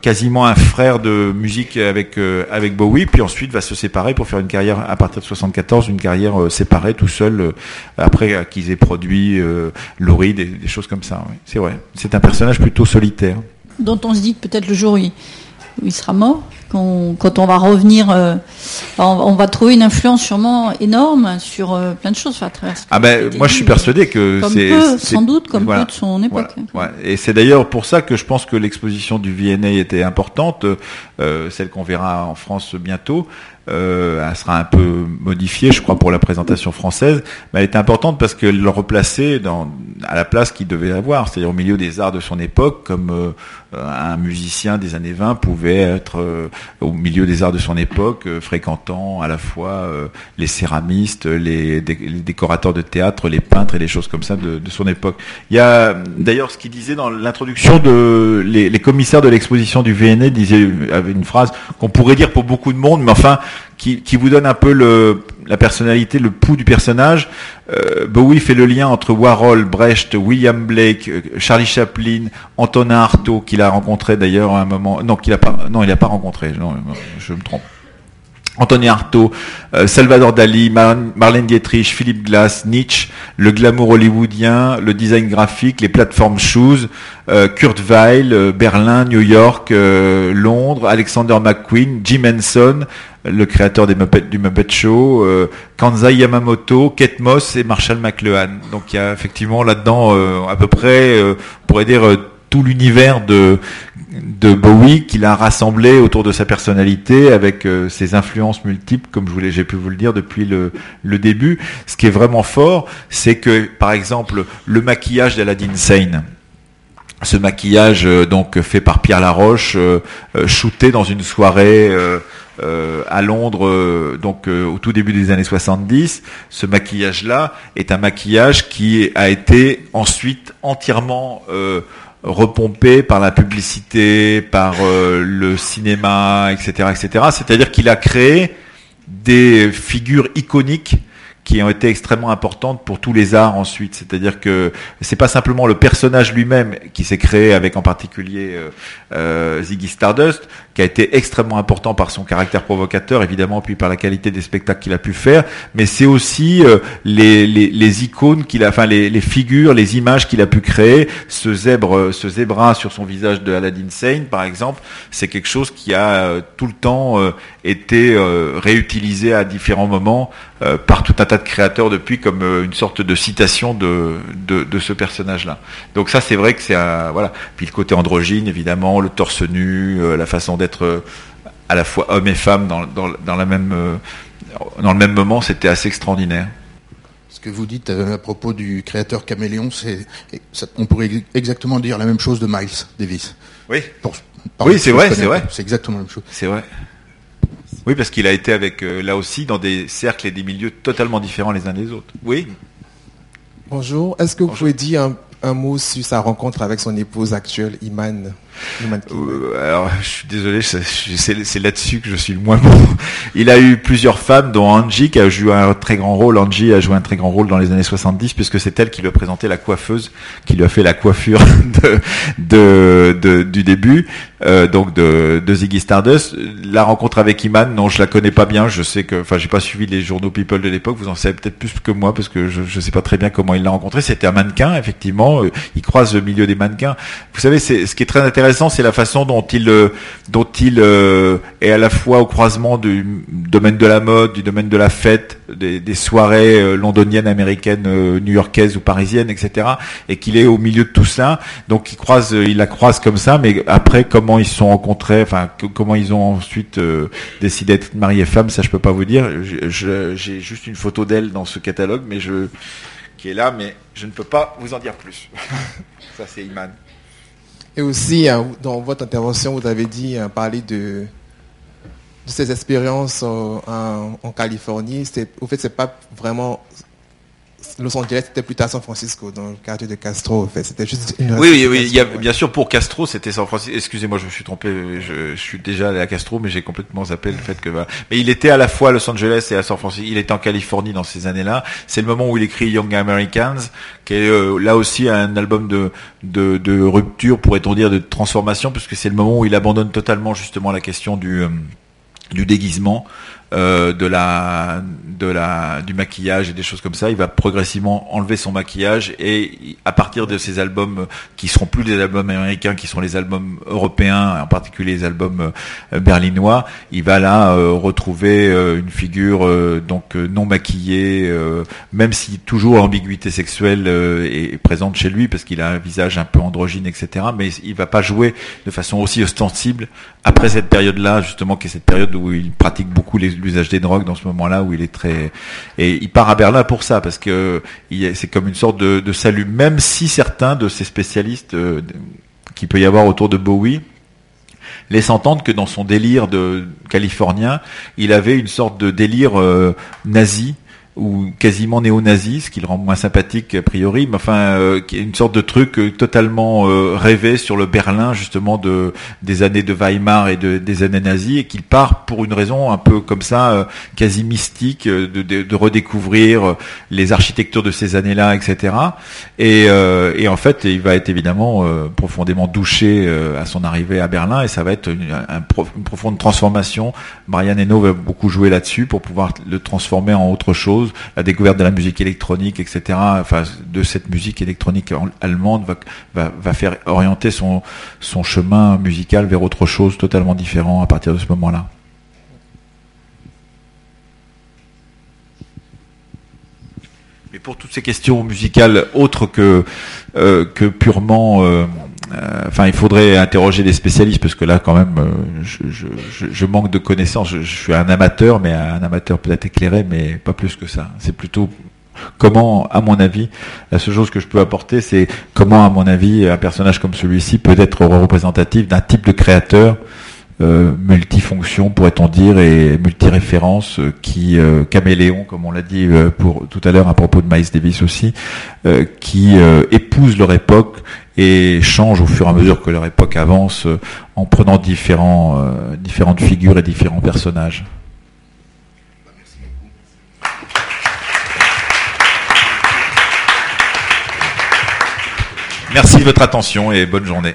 quasiment un frère de musique avec avec Bowie, puis ensuite va se séparer pour faire une carrière à partir de 74, une carrière séparée tout seul après qu'ils aient produit Laurie, des, des, choses comme ça. Oui. C'est vrai, c'est un personnage plutôt solitaire. Dont on se dit que peut-être le jour où il sera mort, quand, on va revenir, euh, on, va trouver une influence sûrement énorme sur euh, plein de choses à travers. Ah ben, moi je suis persuadé que c'est sans doute comme peu de son époque. Et c'est d'ailleurs pour ça que je pense que l'exposition du VNA était importante, euh, celle qu'on verra en France bientôt, euh, elle sera un peu modifiée, je crois, pour la présentation française, mais elle était importante parce qu'elle le replaçait dans, à la place qu'il devait avoir, c'est-à-dire au milieu des arts de son époque, comme euh, un musicien des années 20 pouvait être euh, au milieu des arts de son époque, euh, fréquentant à la fois les céramistes, les, décorateurs de théâtre, les peintres et les choses comme ça de, son époque. Il y a d'ailleurs ce qu'il disait dans l'introduction de les, commissaires de l'exposition du VNA disaient avait une phrase qu'on pourrait dire pour beaucoup de monde, mais enfin qui, vous donne un peu le, la personnalité, le pouls du personnage. Euh, Bowie fait le lien entre Warhol, Brecht, William Blake, euh, Charlie Chaplin, Antonin Artaud, qu'il a rencontré d'ailleurs à un moment. Non, qu'il a pas. Non, il n'a pas rencontré. Je me trompe. Anthony Artaud, euh, Salvador Dali, Marlène Dietrich, Philippe Glass, Nietzsche, le glamour hollywoodien, le design graphique, les plateformes shoes, euh, Kurt Weill, euh, Berlin, New York, Londres, Alexander McQueen, Jim Henson, le créateur des du Muppet Show, Kanzai Yamamoto, Kate Moss et Marshall McLuhan. Donc il y a effectivement là-dedans à peu près, on pourrait dire tout l'univers de de Bowie qu'il a rassemblé autour de sa personnalité avec euh, ses influences multiples, comme je voulais, j'ai pu vous le dire depuis le, début. Ce qui est vraiment fort, c'est que, par exemple, le maquillage d'Aladdin Sane, ce maquillage euh, donc fait par Pierre Laroche, euh, shooté dans une soirée à Londres, donc au tout début des années 70. Ce maquillage-là est un maquillage qui a été ensuite entièrement repompé par la publicité, par euh, le cinéma, etc., etc. C'est-à-dire qu'il a créé des figures iconiques qui ont été extrêmement importantes pour tous les arts ensuite. C'est-à-dire que c'est pas simplement le personnage lui-même qui s'est créé avec en particulier euh, euh, Ziggy Stardust, qui a été extrêmement important par son caractère provocateur, évidemment, puis par la qualité des spectacles qu'il a pu faire, mais c'est aussi euh, les, les, les, icônes qu'il a, enfin les, les, figures, les images qu'il a pu créer. Ce zèbre, ce zébra sur son visage de Aladdin Sane, par exemple, c'est quelque chose qui a euh, tout le temps euh, été réutilisé à différents moments par tout un tas de créateurs depuis comme une sorte de citation de, de, de ce personnage-là. Donc ça, c'est vrai que c'est un voilà. Puis le côté androgyne, évidemment, le torse nu, la façon d'être euh, à la fois homme et femme dans, dans, la même, euh, dans le même moment, c'était assez extraordinaire. Ce que vous dites euh, à propos du créateur caméléon, c'est, on pourrait exactement dire la même chose de Miles Davis. Oui. oui, c'est vrai, c'est vrai. C'est exactement la même chose. C'est vrai. Oui, parce qu'il a été avec là aussi dans des cercles et des milieux totalement différents les uns des autres. Oui. Bonjour. Est-ce que vous pouvez dire un, un, mot sur sa rencontre avec son épouse actuelle, Iman euh, alors, je suis désolé, c'est là-dessus que je suis le moins bon. Il a eu plusieurs femmes, dont Angie, qui a joué un très grand rôle. Angie a joué un très grand rôle dans les années 70, puisque c'est elle qui lui a présenté la coiffeuse, qui lui a fait la coiffure de, de, du début, euh, donc de, de Ziggy Stardust. La rencontre avec Iman, non, je la connais pas bien. Je sais que, enfin, j'ai pas suivi les journaux People de l'époque. Vous en savez peut-être plus que moi, parce que je, je sais pas très bien comment il l'a rencontré. C'était un mannequin, effectivement. Euh, il croise le milieu des mannequins. Vous savez, c'est ce qui est très intéressant c'est la façon dont il, euh, dont il euh, est à la fois au croisement du domaine de la mode, du domaine de la fête, des, soirées euh, londoniennes, américaines, new-yorkaises ou parisiennes, etc. Et qu'il est au milieu de tout ça. Donc il croise, il la croise comme ça. Mais après, comment ils se sont rencontrés, enfin comment ils ont ensuite décidé d'être mari et femme, ça je peux pas vous dire. J'ai juste une photo d'elle dans ce catalogue, mais je qui est là, mais je ne peux pas vous en dire plus. ça c'est Iman. Et aussi, hein, dans votre intervention, vous avez dit, hein, parler de, de ces expériences euh, en, Californie. Au fait, c'est pas vraiment Los Angeles, c'était plutôt à San Francisco, dans le quartier de Castro. En fait, c'était juste une. Oui, oui, oui. Il y a, ouais. bien sûr, pour Castro, c'était San Francisco. Excusez-moi, je me suis trompé. Je, je suis déjà allé à Castro, mais j'ai complètement zappé le fait que. voilà. Mais il était à la fois à Los Angeles et à San Francisco. Il était en Californie dans ces années-là. C'est le moment où il écrit Young Americans, qui est euh, là aussi un album de, de, de rupture, pourrait-on dire, de transformation, puisque c'est le moment où il abandonne totalement justement la question du, euh, du déguisement. Euh, de la de la du maquillage et des choses comme ça. Il va progressivement enlever son maquillage et à partir de ces albums qui seront plus des albums américains qui sont les albums européens en particulier les albums euh, berlinois il va là euh, retrouver euh, une figure euh, donc euh, non maquillée même si toujours l'ambiguïté sexuelle est présente chez lui parce qu'il a un visage un peu androgyne etc mais il va pas jouer de façon aussi ostensible après cette période-là, justement, qui est cette période où il pratique beaucoup les- l'usage des drogues, dans ce moment-là, où il est très, et il part à Berlin pour ça, parce que c'est comme une sorte de, salut, même si certains de ces spécialistes euh, qu'il peut y avoir autour de Bowie laissent entendre que dans son délire de californien, il avait une sorte de délire euh, nazi ou quasiment néo-nazi, ce qui le rend moins sympathique a priori, mais enfin, euh, une sorte de truc euh, totalement euh, rêvé sur le Berlin justement de des années de Weimar et de, des années nazies, et qu'il part pour une raison un peu comme ça, euh, quasi mystique, euh, de, de, de redécouvrir euh, les architectures de ces années-là, etc. Et, et en fait, il va être évidemment profondément douché à son arrivée à Berlin, et ça va être une, un prof- une profonde transformation. Marianne Eno va beaucoup jouer là-dessus pour pouvoir le transformer en autre chose. La découverte de la musique électronique, etc. Enfin, de cette musique électronique allemande va, faire orienter son, chemin musical vers autre chose totalement différent à partir de ce moment-là. Mais pour toutes ces questions musicales autres que euh, purement, euh, enfin, il faudrait interroger des spécialistes parce que là, quand même, euh, je, je, manque de connaissances. Je suis un amateur, mais un amateur peut-être éclairé, mais pas plus que ça. C'est plutôt comment, à mon avis, la seule chose que je peux apporter, c'est comment, à mon avis, un personnage comme celui-ci peut être représentatif d'un type de créateur euh, multifonction, pourrait-on dire, et multiréférence, euh, qui euh, caméléon, comme on l'a dit pour tout à l'heure à propos de Miles Davis aussi, qui épousent leur époque et changent au fur et à mesure que leur époque avance, en prenant différents, différentes figures et différents personnages. Merci de votre attention et bonne journée.